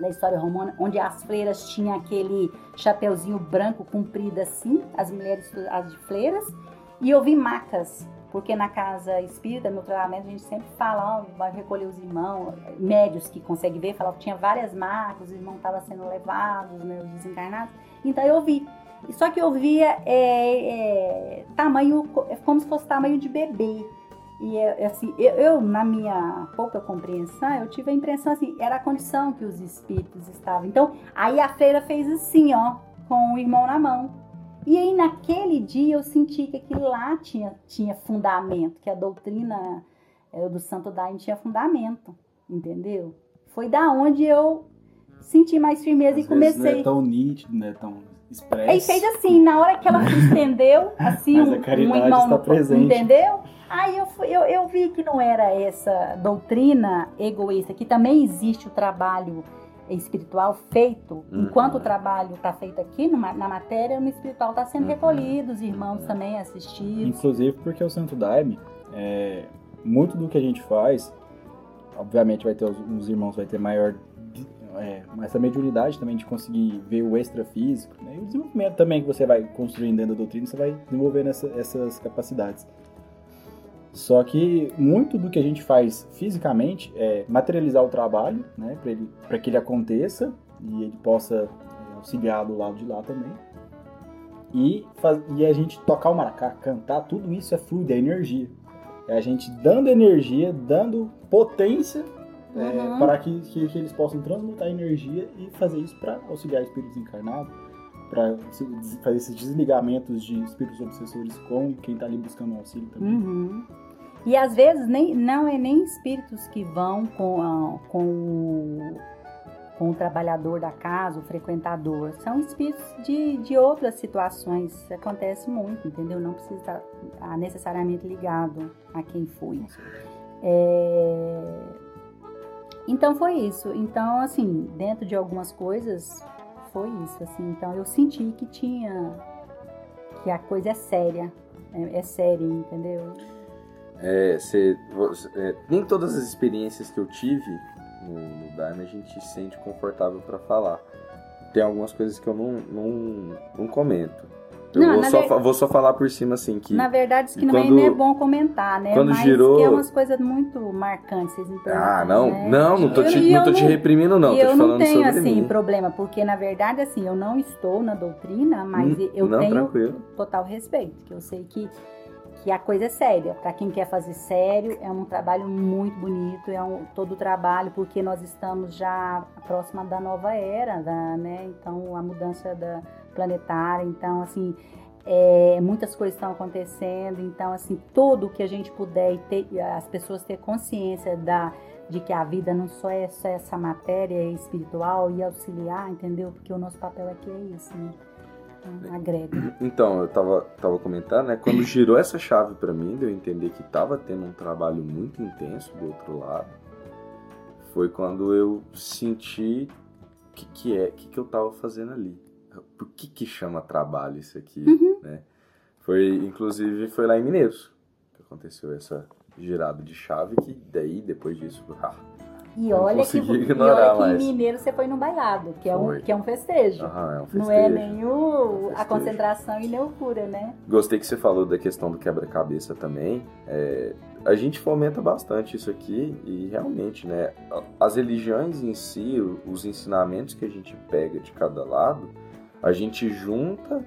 da história romana, onde as freiras tinham aquele chapeuzinho branco comprido assim, as mulheres as de freiras, e eu vi macas, porque na casa espírita, no treinamento, a gente sempre fala, ó, vai recolher os irmãos, médios que conseguem ver, falava que tinha várias marcas, os irmãos estavam sendo levados, né, os desencarnados. Então eu vi. Só que eu via é, é, tamanho, como se fosse tamanho de bebê. E é, assim, eu, eu, na minha pouca compreensão, eu tive a impressão assim, era a condição que os espíritos estavam. Então, aí a freira fez assim, ó, com o irmão na mão. E aí naquele dia eu senti que aquilo lá tinha, tinha fundamento, que a doutrina é, do Santo Daime tinha fundamento, entendeu? Foi da onde eu senti mais firmeza Às e comecei. Vezes não é tão nítido, não é tão expresso. Aí fez assim, na hora que ela se estendeu, assim, Mas a um, um caridade irmão está presente. entendeu? Aí eu, fui- eu, eu vi que não era essa doutrina egoísta, que também existe o trabalho espiritual feito, Uhum. enquanto o trabalho está feito aqui numa- na matéria, no espiritual está sendo Uhum. recolhido, os irmãos também assistidos. Inclusive porque o Santo Daime, é, muito do que a gente faz, obviamente vai ter os, os irmãos vai ter maior é, essa mediunidade também de conseguir ver o extrafísico, né? E o desenvolvimento também que você vai construindo dentro da doutrina, você vai desenvolvendo essa- essas capacidades. Só que muito do que a gente faz fisicamente é materializar o trabalho, né, para que ele aconteça e ele possa é, auxiliar do lado de lá também. E, faz, e a gente tocar o maracá, cantar, tudo isso é fluido, é energia. É a gente dando energia, dando potência é, Uhum. para que, que, que eles possam transmutar energia e fazer isso para auxiliar espíritos encarnados, para fazer esses desligamentos de espíritos obsessores com quem está ali buscando auxílio também. Uhum. E às vezes nem, não é nem espíritos que vão com, a- com, o, com o trabalhador da casa, o frequentador. São espíritos de, de outras situações. Isso acontece muito, entendeu? Não precisa estar necessariamente ligado a quem foi. É, Então foi isso. Então, assim, dentro de algumas coisas, foi isso. Assim. Então eu senti que tinha. que a coisa é séria. É, é séria, entendeu? É, cê- você- é, nem todas as experiências que eu tive no, no Daime a gente se sente confortável pra falar. Tem algumas coisas que eu não, não, não comento. Eu Não, vou, só, ver- vou só falar por cima assim que. Na verdade, isso que não, é, quando- não é bom comentar, né? quando Mas girou- que é umas coisas muito marcantes, vocês me Ah, não, né? não, não tô, Eu- te, e não tô eu te não- reprimindo, não. eu não tenho, assim, mim. problema, porque na verdade, assim, eu não estou na doutrina, mas Hum, eu não, tenho tranquilo. total respeito, que eu sei que, que a coisa é séria. Para quem quer fazer sério, é um trabalho muito bonito, é um todo o trabalho, porque nós estamos já próxima da nova era, da, né? Então, a mudança da planetária, então, assim, é, muitas coisas estão acontecendo, então, assim, tudo que a gente puder e ter, as pessoas ter consciência da de que a vida não só é só essa matéria espiritual e auxiliar, entendeu? Porque o nosso papel aqui é isso, né? Então, agrega. Então, eu tava, tava comentando, né? Quando girou essa chave pra mim, de eu entender que tava tendo um trabalho muito intenso do outro lado, foi quando eu senti o que, que é, o que, que eu tava fazendo ali. Por que que chama trabalho isso aqui, Uhum. né? Foi, inclusive, foi lá em Mineiros que aconteceu essa girada de chave que daí, depois disso, ah, E olha que, consegui e ignorar olha que mais. em Mineiro você foi no bailado, que é um, que é um festejo. aham, é um Não é festejo. nem o, a Festejo. concentração e nem o cura, né? Gostei que você falou da questão do quebra-cabeça também. É, a gente fomenta bastante isso aqui e realmente, né? As religiões em si, os ensinamentos que a gente pega de cada lado, a gente junta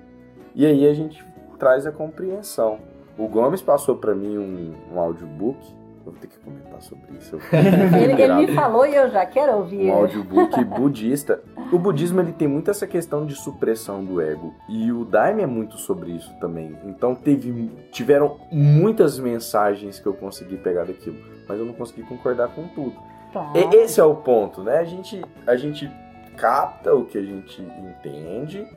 e aí a gente traz a compreensão. O Gomes passou para mim um, um audiobook. Eu vou ter que comentar sobre isso. Ele, ele me falou e eu já quero ouvir. um audiobook budista. O budismo ele tem muito essa questão de supressão do ego e o Daime é muito sobre isso também. Então teve tiveram muitas mensagens que eu consegui pegar daquilo, mas eu não consegui concordar com tudo. Claro. E- esse é o ponto, né? A gente a gente capta o que a gente entende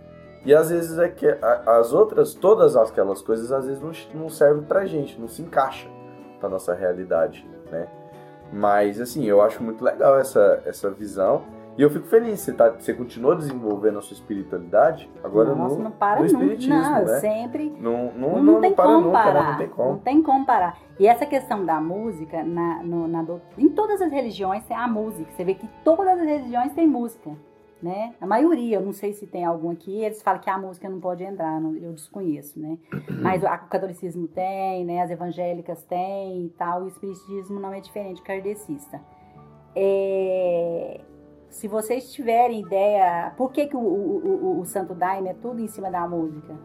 e às vezes é que as outras todas aquelas coisas às vezes não, não servem pra gente, não se encaixa pra nossa realidade, né? Mas assim, eu acho muito legal essa, essa visão. E eu fico feliz, você, tá, você continuou desenvolvendo a sua espiritualidade, agora Nossa, no, não para no nunca. espiritismo, Não, né? sempre. Não, não, Não, não, tem não para como nunca, parar. né? Não tem como. Não tem como parar. E essa questão da música, na, no- na em todas as religiões tem a música. Você vê que todas as religiões têm música. Né? A maioria, eu não sei se tem algum aqui, eles falam que a música não pode entrar, não- eu desconheço, né? Mas a- o catolicismo tem, né? As evangélicas têm e tal, e o espiritismo não é diferente kardecista. É, se vocês tiverem ideia, por que, que o, o, o- o Santo Daime é tudo em cima da música?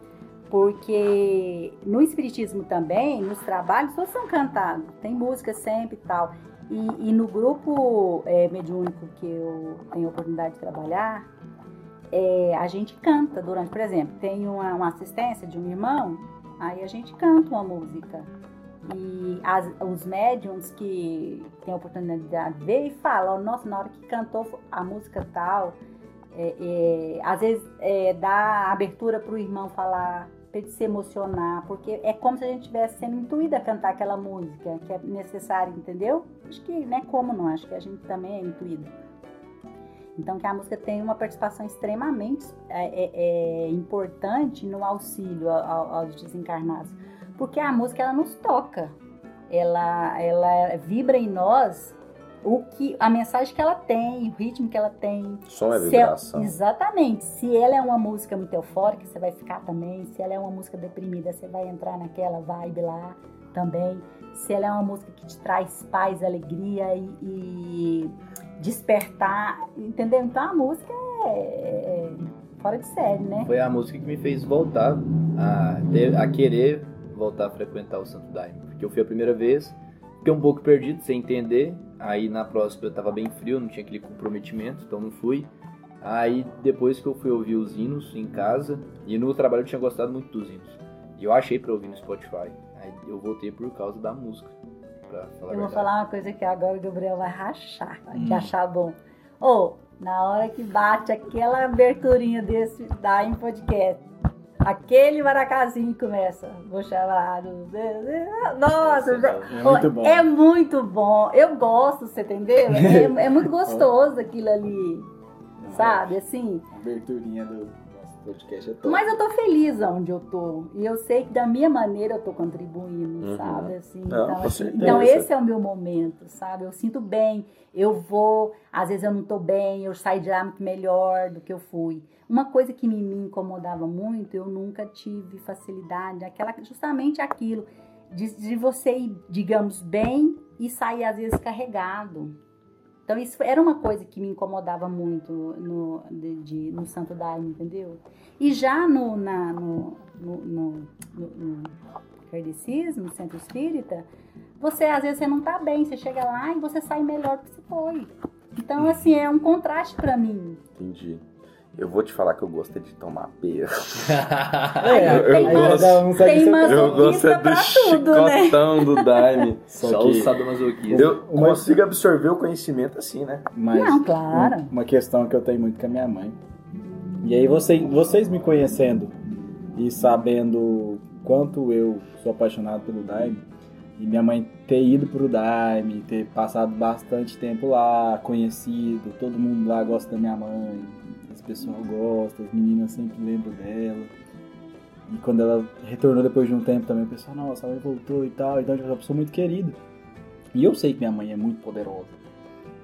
Porque no Espiritismo também, nos trabalhos, todos são cantados, tem música sempre e tal. E, e no grupo é, mediúnico que eu tenho a oportunidade de trabalhar, é, a gente canta durante, por exemplo, tem uma, uma assistência de um irmão, aí a gente canta uma música. E as- os médiums que têm a oportunidade de ver e falam, nossa, na hora que cantou a música tal, é, é, às vezes é, dá abertura para o irmão falar, ele se emocionar, porque é como se a gente estivesse sendo intuída a cantar aquela música que é necessária, entendeu? Acho que não é como não, acho que a gente também é intuído. Então que a música tem uma participação extremamente é, é, é, importante no auxílio ao- aos desencarnados, porque a música ela nos toca, ela, ela vibra em nós o que a mensagem que ela tem, o ritmo que ela tem, Som é se ela- vibração. exatamente. Se ela é uma música muito eufórica, você vai ficar também. Se ela é uma música deprimida, você vai entrar naquela vibe lá também. Se ela é uma música que te traz paz, alegria e, e despertar, entendeu? Então a música é, é fora de série, né? Foi a música que me fez voltar a, ter- a querer voltar a frequentar o Santo Daime. Porque eu fui a primeira vez, fiquei um pouco perdido, sem entender. Aí na próxima eu tava bem frio, não tinha aquele comprometimento, então não fui. Aí depois que eu fui ouvir os hinos em casa, e no trabalho eu tinha gostado muito dos hinos. E eu achei pra ouvir no Spotify. Aí eu voltei por causa da música. Pra falar a Eu vou verdade. falar uma coisa que agora o Gabriel vai rachar, vai te Hum. achar bom. Ô, na hora que bate aquela aberturinha desse da em podcast, aquele maracazinho começa. Vou chamar. do- Nossa, É muito bom. é muito bom. Eu gosto, você entendeu? É, é muito gostoso aquilo ali, sabe? Assim. A aberturinha do nosso podcast é top. Mas eu tô feliz onde eu tô. E eu sei que da minha maneira eu tô contribuindo, Uhum. sabe? Assim, Não, então, assim, então esse é o meu momento, sabe? Eu sinto bem. Eu vou, às vezes eu não tô bem, eu saio de lá muito melhor do que eu fui. Uma coisa que me, me incomodava muito, eu nunca tive facilidade, aquela, justamente aquilo, de, de você ir, digamos, bem e sair às vezes carregado. Então isso era uma coisa que me incomodava muito no, de, de- no Santo Daime, entendeu? E já no, na, no, no, no, no, no kardecismo, no centro espírita, você às vezes você não tá bem, você chega lá e você sai melhor do que você foi. Então, assim, é um contraste pra mim. Entendi. Eu vou te falar que eu gosto de tomar pera. É, Eu- eu aí gosto- cada um tem. Eu gosto é do né? chicotão do Daime. Só Só que- o sadomasoquismo. Eu Uma- consigo absorver o conhecimento assim, né? Mas Não, claro. um- uma questão que eu tenho muito com a minha mãe. E aí você, vocês me conhecendo e sabendo quanto eu sou apaixonado pelo Daime, e minha mãe ter ido pro Daime, ter passado bastante tempo lá, conhecido, todo mundo lá gosta da minha mãe, pessoal gosta, as meninas sempre lembram dela. E quando ela retornou depois de um tempo também, o pessoal, nossa, ela voltou e tal, então tipo, é uma pessoa muito querida. E eu sei que minha mãe é muito poderosa.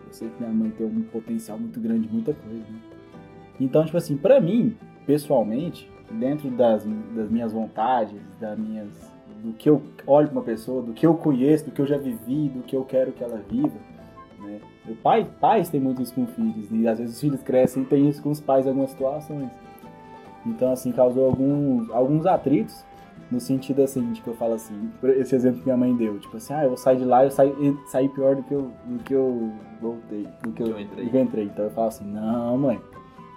Eu sei que minha mãe tem um potencial muito grande, muita coisa, né? Então, tipo assim, pra mim, pessoalmente, dentro das, das minhas vontades, das minhas, do que eu olho pra uma pessoa, do que eu conheço, do que eu já vivi, do que eu quero que ela viva, né? O pai, pais têm muito isso com filhos, e às vezes os filhos crescem e têm isso com os pais em algumas situações. Então, assim, causou alguns, alguns atritos, no sentido assim, de que eu falo assim, esse exemplo que minha mãe deu, tipo assim, ah, eu vou sair de lá, eu saí, saí pior do que eu, do que eu voltei, do que eu, eu entrei. do que eu entrei. Então eu falo assim, não, mãe,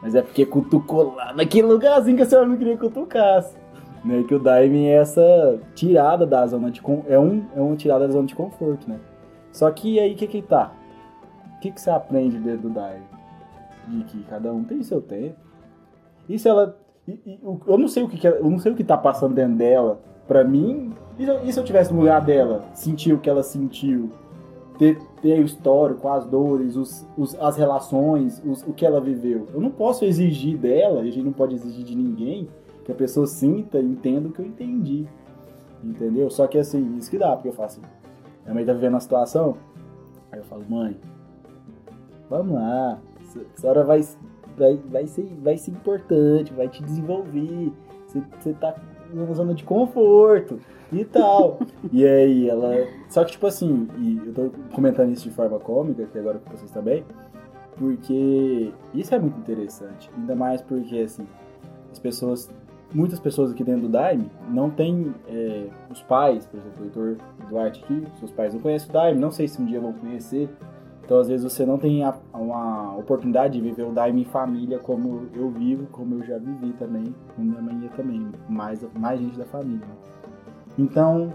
mas é porque cutucou lá naquele lugarzinho que a senhora não queria que cutucasse. Né, que o diving é essa tirada da zona de é um é uma tirada da zona de conforto, né? Só que aí o que que tá? Que que você aprende dentro do diving? De que cada um tem seu tempo. E se ela e- e eu não sei o que, que ela- eu não sei o que tá passando dentro dela. Pra mim, e se, eu, e se eu tivesse no lugar dela, sentir o que ela sentiu, ter, ter o histórico, as dores, os, os- as relações, os- o que ela viveu. Eu não posso exigir dela, a gente não pode exigir de ninguém que a pessoa sinta e entenda o que eu entendi. Entendeu? Só que assim, isso que dá, porque eu falo assim, minha mãe tá vivendo uma situação, aí eu falo, mãe, vamos lá, essa- essa hora vai, vai, vai, ser, vai ser importante, vai te desenvolver, você, tá numa zona de conforto e tal. e aí ela. Só que tipo assim, e eu tô comentando isso de forma cômica, que agora com vocês também, porque isso é muito interessante. Ainda mais porque assim, as pessoas. Muitas pessoas aqui dentro do Daime não tem é, os pais, por exemplo, o Heitor Duarte aqui, seus pais não conhecem o Daime, não sei se um dia vão conhecer. Então, às vezes, você não tem a- uma oportunidade de viver o Daime em família como eu vivo, como eu já vivi também, com minha mãe também, mais, mais gente da família. Então,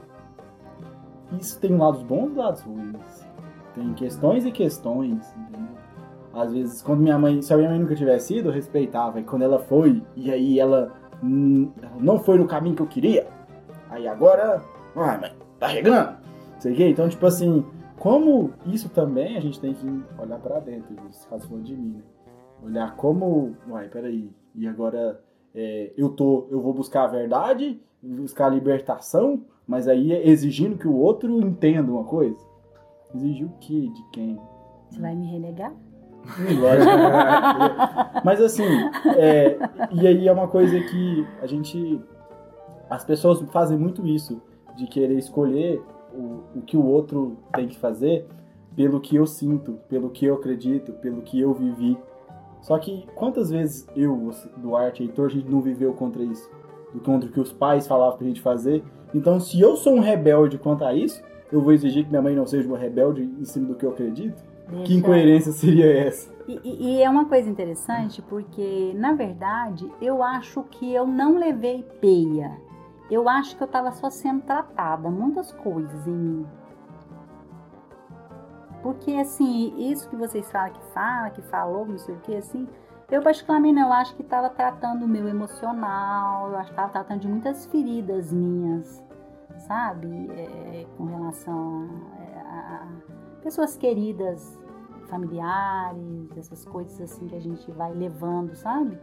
isso tem lados bons e lados ruins. Tem questões e questões, entendeu? Às vezes, quando minha mãe, se a minha mãe nunca tivesse ido, eu respeitava. E quando ela foi, e aí ela, ela não foi no caminho que eu queria, aí agora, ai mãe, tá regando, sei o quê. Então, tipo assim, como isso também a gente tem que olhar pra dentro, esse caso falou de mim, né? Olhar como, uai, peraí, e agora é, eu tô, eu vou buscar a verdade, buscar a libertação, mas aí é exigindo que o outro entenda uma coisa. Exigir o quê? De quem? Você vai me renegar? Lógico. Mas assim, é, e aí é uma coisa que a gente. As pessoas fazem muito isso, de querer escolher o, o que o outro tem que fazer pelo que eu sinto, pelo que eu acredito, pelo que eu vivi. Só que quantas vezes eu, Duarte e Heitor, a gente não viveu contra isso? Do contra o que os pais falavam pra gente fazer. Então, se eu sou um rebelde quanto a isso, eu vou exigir que minha mãe não seja uma rebelde em cima do que eu acredito? Que incoerência seria essa? E, e- e é uma coisa interessante porque, na verdade, eu acho que eu não levei peia. Eu acho que eu estava só sendo tratada, muitas coisas em mim. Porque, assim, isso que vocês falam que fala, que falou, não sei o que, assim, eu particularmente eu acho que estava tratando o meu emocional, eu acho que estava tratando de muitas feridas minhas, sabe? É, com relação a- a- a pessoas queridas familiares, essas coisas assim que a gente vai levando, sabe?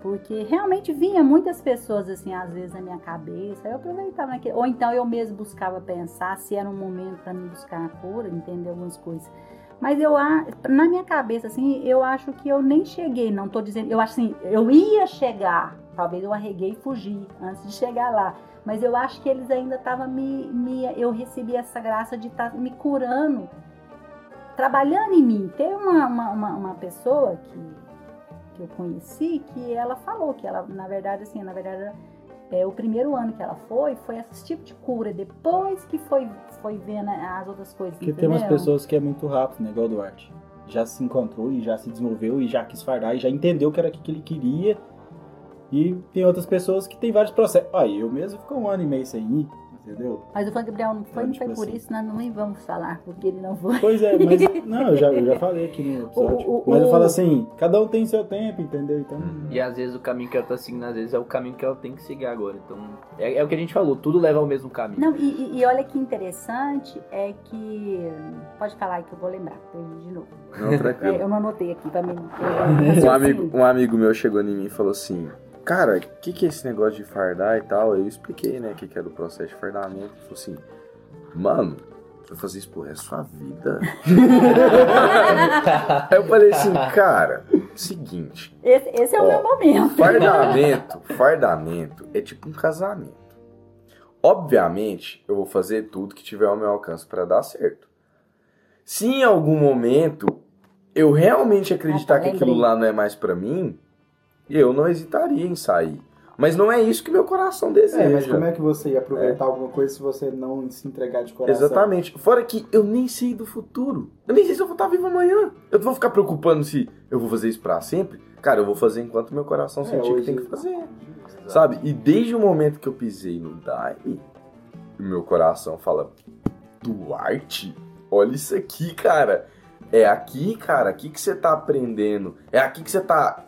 Porque realmente vinha muitas pessoas assim, às vezes na minha cabeça, eu aproveitava naquele, ou então eu mesmo buscava pensar se era um momento para mim buscar a cura, entender algumas coisas. Mas eu na minha cabeça assim, eu acho que eu nem cheguei, não tô dizendo, eu acho assim, eu ia chegar, talvez eu arreguei e fugi antes de chegar lá. Mas eu acho que eles ainda estavam me, me. Eu recebi essa graça de estar me curando trabalhando em mim. Teve uma, uma, uma, uma pessoa que, que eu conheci que ela falou que ela, na verdade, assim, na verdade, é, o primeiro ano que ela foi, foi esse tipo de cura. Depois que foi, foi vendo as outras coisas. Porque tem umas pessoas que é muito rápido, né? Igual o Duarte. Já se encontrou e já se desenvolveu e já quis fardar e já entendeu que era o que ele queria. E tem outras pessoas que tem vários processos. Ah, eu mesmo ficou um ano e meio sem ir, entendeu? Mas o Fã Gabriel não foi, Então, não foi tipo por assim. isso, nós nem vamos falar porque ele não foi. Pois é, mas. Não, eu já, eu já falei aqui no episódio. O- o- mas eu o- falo assim: cada um tem seu tempo, entendeu? Então. E às vezes o caminho que ela tá seguindo, às vezes é o caminho que ela tem que seguir agora. Então, é, é o que a gente falou, tudo leva ao mesmo caminho. Não, e, e- e olha que interessante é que. Pode falar aí que eu vou lembrar, perdi de novo. Não, tranquilo. É, eu não anotei aqui pra mim. Um amigo, um amigo meu chegou em mim e falou assim: Cara, o que, que é esse negócio de fardar e tal? Eu expliquei, né, o que, que era o processo de fardamento. Ele falou assim: Mano, você vai fazer isso por resto da sua vida. Aí eu falei assim: Cara, seguinte, Esse, esse é o Ó. meu momento. fardamento, fardamento é tipo um casamento. Obviamente, eu vou fazer tudo que tiver ao meu alcance pra dar certo. Se em algum momento eu realmente acreditar Ah, tá, que aquilo lá não é mais pra mim, eu não hesitaria em sair. Mas não é isso que meu coração deseja. É, mas como é que você ia aproveitar alguma coisa se você não se entregar de coração? Exatamente. Fora que eu nem sei do futuro. Eu nem sei se eu vou estar vivo amanhã. Eu vou ficar preocupando se eu vou fazer isso pra sempre. Cara, eu vou fazer enquanto meu coração É, sentir que tem que fazer. Sabe? E desde o momento que eu pisei no Daime, o meu coração fala: Duarte, olha isso aqui, cara. É aqui, cara, aqui que você tá aprendendo. É aqui que você tá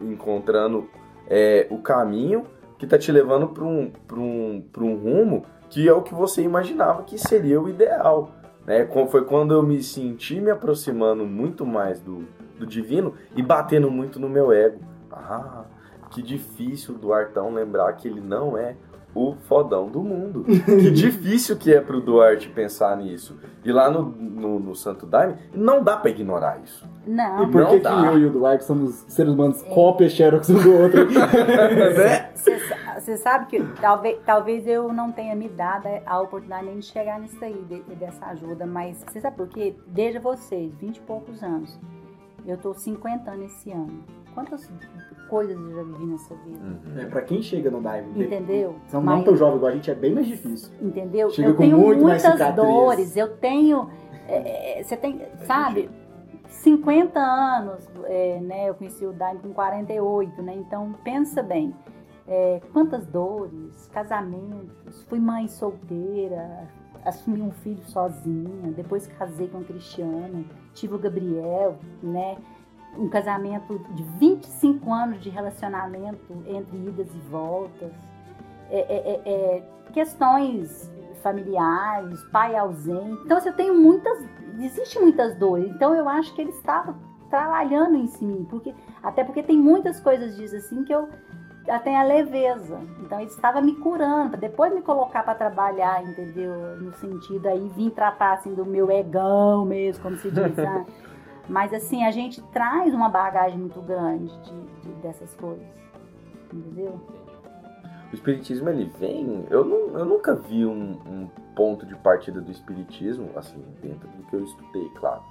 encontrando é, o caminho que tá te levando pra um, um, um rumo que é o que você imaginava que seria o ideal. Né? Foi quando eu me senti me aproximando muito mais do, do divino e batendo muito no meu ego. Ah, que difícil do Artão lembrar que ele não é o fodão do mundo. que difícil que é pro Duarte pensar nisso. E lá no, no, no Santo Daime, não dá pra ignorar isso. Não, E por Não que, que dá. eu e o Duarte somos seres humanos cópias xerox um do outro? né? Você sabe que talvez, talvez eu não tenha me dado a oportunidade nem de chegar nisso aí, de- dessa ajuda, mas você sabe por quê? Veja vocês, 20 e poucos anos. Eu tô 50 anos esse ano. Quantas coisas eu já vivi nessa vida? Uhum. É, pra quem chega no Dive, Entendeu? São não tão jovem igual a gente, é bem mais difícil. Entendeu? Chega eu com tenho muito muitas dores, eu tenho. é, é, você tem, sabe, 50 anos, é, né? Eu conheci o Daime com 48, né? Então pensa bem. é, quantas dores, casamentos, fui mãe solteira, assumi um filho sozinha, depois casei com o Cristiano, tive o Gabriel, né? Um casamento de 25 anos de relacionamento entre idas e voltas. É, é, é, é, questões familiares, pai ausente. Então, assim, eu tenho muitas. Existe muitas dores. Então, eu acho que ele estava trabalhando em mim. Porque, até porque tem muitas coisas diz assim que eu tenho a leveza. Então, ele estava me curando, para depois me colocar para trabalhar, entendeu? No sentido aí, vir tratar assim do meu egão mesmo, como se diz. Mas, assim, a gente traz uma bagagem muito grande de- de- dessas coisas. Entendeu? O espiritismo ele vem. Eu, não, eu nunca vi um, um ponto de partida do espiritismo, assim, dentro do que eu estudei, claro.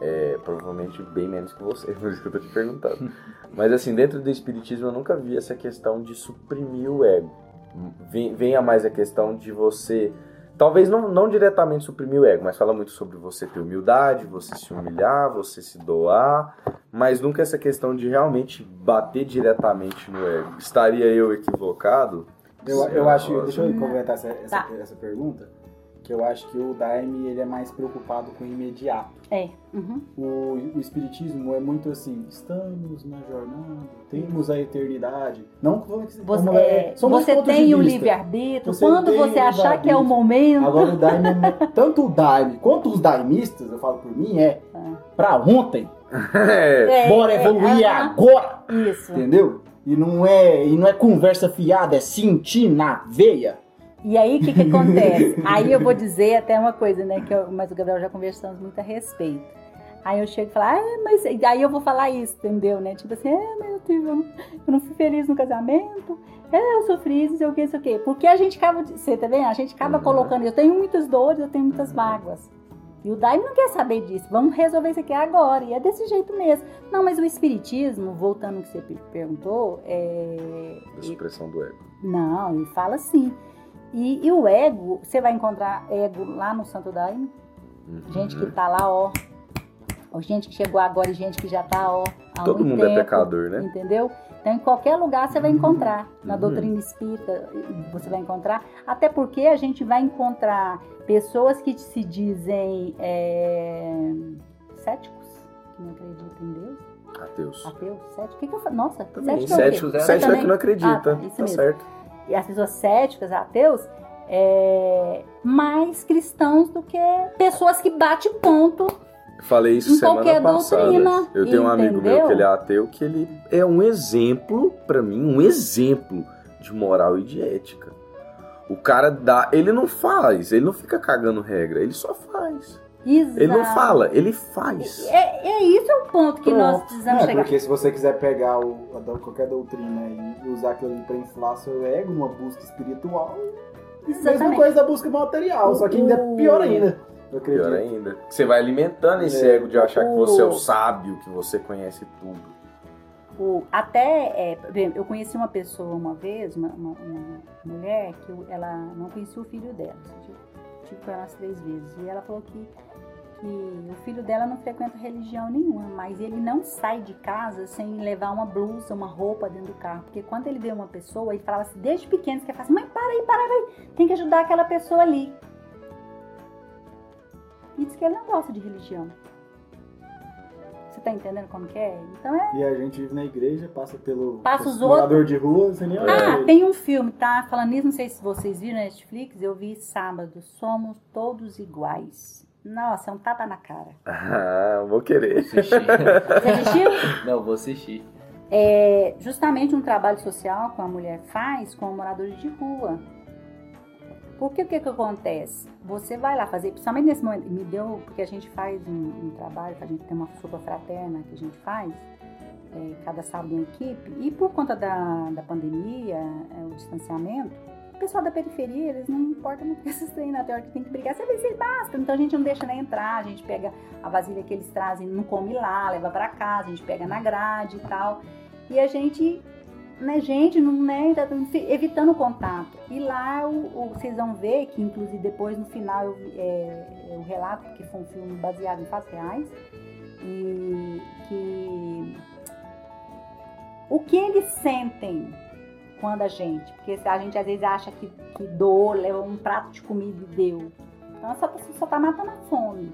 É, provavelmente bem menos que você, por isso que eu tô te perguntando. Mas assim, dentro do espiritismo eu nunca vi essa questão de suprimir o ego. Vem, venha mais a questão de você. Talvez não, não diretamente suprimir o ego, mas fala muito sobre você ter humildade, você se humilhar, você se doar, mas nunca essa questão de realmente bater diretamente no ego. Estaria eu equivocado? Eu, eu acho, deixa eu complementar essa, essa, Tá. essa pergunta, que eu acho que o Daime ele é mais preocupado com o imediato. É. Uhum. O, o espiritismo é muito assim, estamos na jornada, temos a eternidade. Não Você, como é, são dois você tem o vista. livre-arbítrio. Você Quando você achar que é o momento. Agora o Daime, é- tanto o Daime quanto os Daimistas, eu falo por mim, é pra ontem. É, É, Bora é, evoluir aham. agora, Isso. entendeu? E não é, e não é conversa fiada, é sentir na veia. E aí, o que, que acontece? aí eu vou dizer até uma coisa, né? Que eu, mas o Gabriel já conversamos muito a respeito. Aí eu chego e falo, ah, mas aí eu vou falar isso, entendeu, né? Tipo assim, é, mas eu, tive, eu, não, não fui feliz no casamento, é, eu sofri isso, sei o que, sei o que. Porque a gente acaba, você tá vendo? A gente acaba Uhum. colocando, eu tenho muitas dores, eu tenho muitas mágoas. E o Daime não quer saber disso, vamos resolver isso aqui agora, e é desse jeito mesmo. Não, mas o espiritismo, voltando ao que você per- perguntou, é... a supressão do ego. Não, ele fala assim. E, e o ego, você vai encontrar ego lá no Santo Daime, Uhum. gente que tá lá, ó. Ó, Gente que chegou agora e gente que já tá, ó. Todo mundo é tempo, pecador, né? Entendeu? Então, em qualquer lugar você vai encontrar. Na Uhum. doutrina espírita, você vai encontrar. Até porque a gente vai encontrar pessoas que se dizem é, céticos, que não acreditam em Deus. Ateus. Ateus, céticos. O que, que eu falo? Nossa, Também. cético é? Cético, cético é que não acredita. Ah, tá, isso tá mesmo. certo. E as pessoas céticas, ateus, é, mais cristãos do que pessoas que batem ponto. Falei isso Em semana qualquer passada. doutrina, eu tenho um amigo meu entendeu? que ele é ateu, que ele é um exemplo, pra mim, um exemplo de moral e de ética. O cara dá, ele não faz, ele não fica cagando regra, ele só faz. Exato. Ele não fala, ele faz. É, é isso é o ponto que nós Pronto. precisamos É, chegar. porque se você quiser pegar o, qualquer doutrina e usar aquilo ali pra inflar seu ego numa busca espiritual, a mesma Exatamente. coisa da busca material, só que ainda é pior ainda. Eu acredito. Pior ainda. Você vai alimentando esse É. ego de achar que você é o sábio, que você conhece tudo. O- até, é, eu conheci uma pessoa uma vez, uma, uma- uma mulher, que ela não conhecia o filho dela. Tive, tive com ela umas três vezes. E ela falou que, que o filho dela não frequenta religião nenhuma, mas ele não sai de casa sem levar uma blusa, uma roupa dentro do carro. Porque quando ele vê uma pessoa, ele falava assim, desde pequeno, que fala assim, mãe, para aí, para aí, tem que ajudar aquela pessoa ali. E diz que ele não gosta de religião. Você tá entendendo como que é? Então é E a gente vive na igreja, passa pelo Passa os morador de rua, sem nem Ah, ele. tem um filme, tá? Falando nisso, não sei se vocês viram na Netflix, eu vi sábado, Somos Todos Iguais. Nossa, é um tapa na cara. Ah, vou querer. Assistir. Você assistiu? Não, vou assistir. É justamente um trabalho social que a mulher faz com moradores de rua. Porque o que que acontece? Você vai lá fazer, principalmente nesse momento, me deu, porque a gente faz um, um trabalho, a gente tem uma sopa fraterna que a gente faz, é, cada sábado uma equipe, e por conta da, da pandemia, é, o distanciamento, o pessoal da periferia, eles não importam muito com esses trem na teoria que tem que brigar, você vê basta, então a gente não deixa nem entrar, a gente pega a vasilha que eles trazem, não come lá, leva pra casa, a gente pega na grade e tal, e a gente né, gente, não, né, tá evitando o contato. E lá o, o- vocês vão ver que, inclusive, depois no final eu, é, eu relato que foi um filme baseado em fatos reais e que o que eles sentem quando a gente, porque a gente às vezes acha que, que doou, leva um prato de comida e deu. Então essa pessoa só tá matando a fome,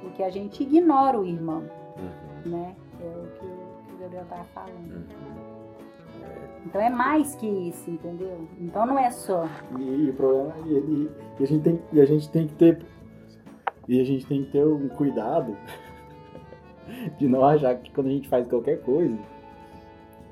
porque a gente ignora o irmão, Uhum, né? É o que, o que o Gabriel tava falando. uhum. Então é mais que isso, entendeu? Então não é só. E, e o problema e, e- e a gente tem e a gente tem que ter e a gente tem que ter um cuidado de não achar que quando a gente faz qualquer coisa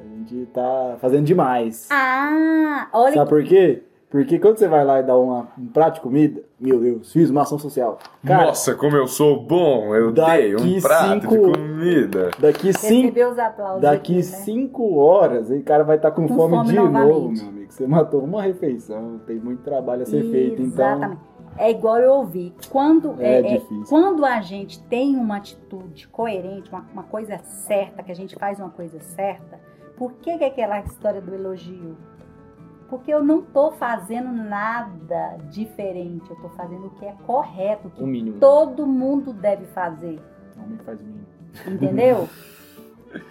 a gente tá fazendo demais. Ah, olha Sabe por quê? Porque quando você vai lá e dá uma- um prato de comida, meu Deus, fiz uma ação social. Cara, Nossa, como eu sou bom! Eu dei um prato de cinco- comida. daqui cinco, recebeu os aplausos. daqui aqui, né? cinco horas, o cara vai estar com, Com fome, fome de novo, novamente. meu amigo. Você matou uma refeição, tem muito trabalho a ser feito, então. Exatamente. É igual eu ouvi. Quando, É é, é- quando a gente tem uma atitude coerente, uma, uma coisa certa, que a gente faz uma coisa certa, por que, que é aquela história do elogio? Porque eu não tô fazendo nada diferente, eu tô fazendo o que é correto, o que O todo mundo deve fazer. Homem faz o mínimo. Entendeu?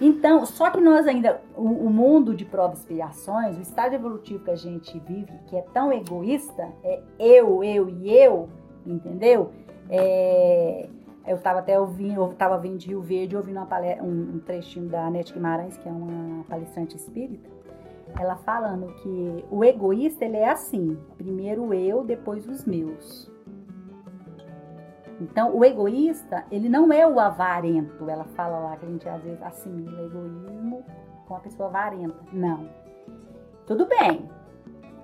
Então, só que nós ainda, o, o mundo de provas e expiações, o estágio evolutivo que a gente vive, que é tão egoísta, é eu, eu e eu, entendeu? É, eu estava até ouvindo, eu estava vindo de Rio Verde ouvindo palestra, um, um trechinho da Anete Guimarães, que é uma palestrante espírita, ela falando que o egoísta ele é assim, primeiro eu, depois os meus. Então, o egoísta, ele não é o avarento. Ela fala lá que a gente às vezes assimila egoísmo com a pessoa avarenta. Não. Tudo bem.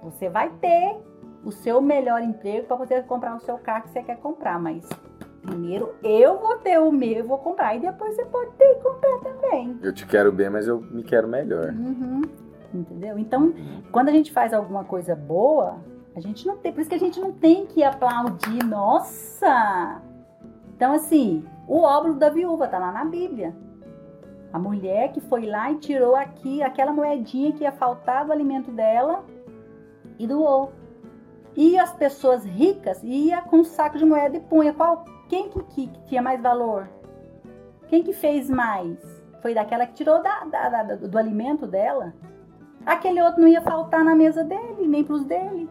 Você vai ter o seu melhor emprego para poder comprar o seu carro que você quer comprar, mas primeiro eu vou ter o meu e vou comprar e depois você pode ter e comprar também. Eu te quero bem, mas eu me quero melhor. Uhum. Entendeu? Então, quando a gente faz alguma coisa boa, a gente não tem, por isso que a gente não tem que aplaudir, nossa! Então, assim, o óbolo da viúva tá lá na Bíblia. A mulher que foi lá e tirou aqui aquela moedinha que ia faltar do alimento dela e doou. E as pessoas ricas ia com um saco de moeda e punha. Qual, quem que, que, que tinha mais valor? Quem que fez mais? Foi daquela que tirou da- da- da- do alimento dela. Aquele outro não ia faltar na mesa dele, nem pros dele.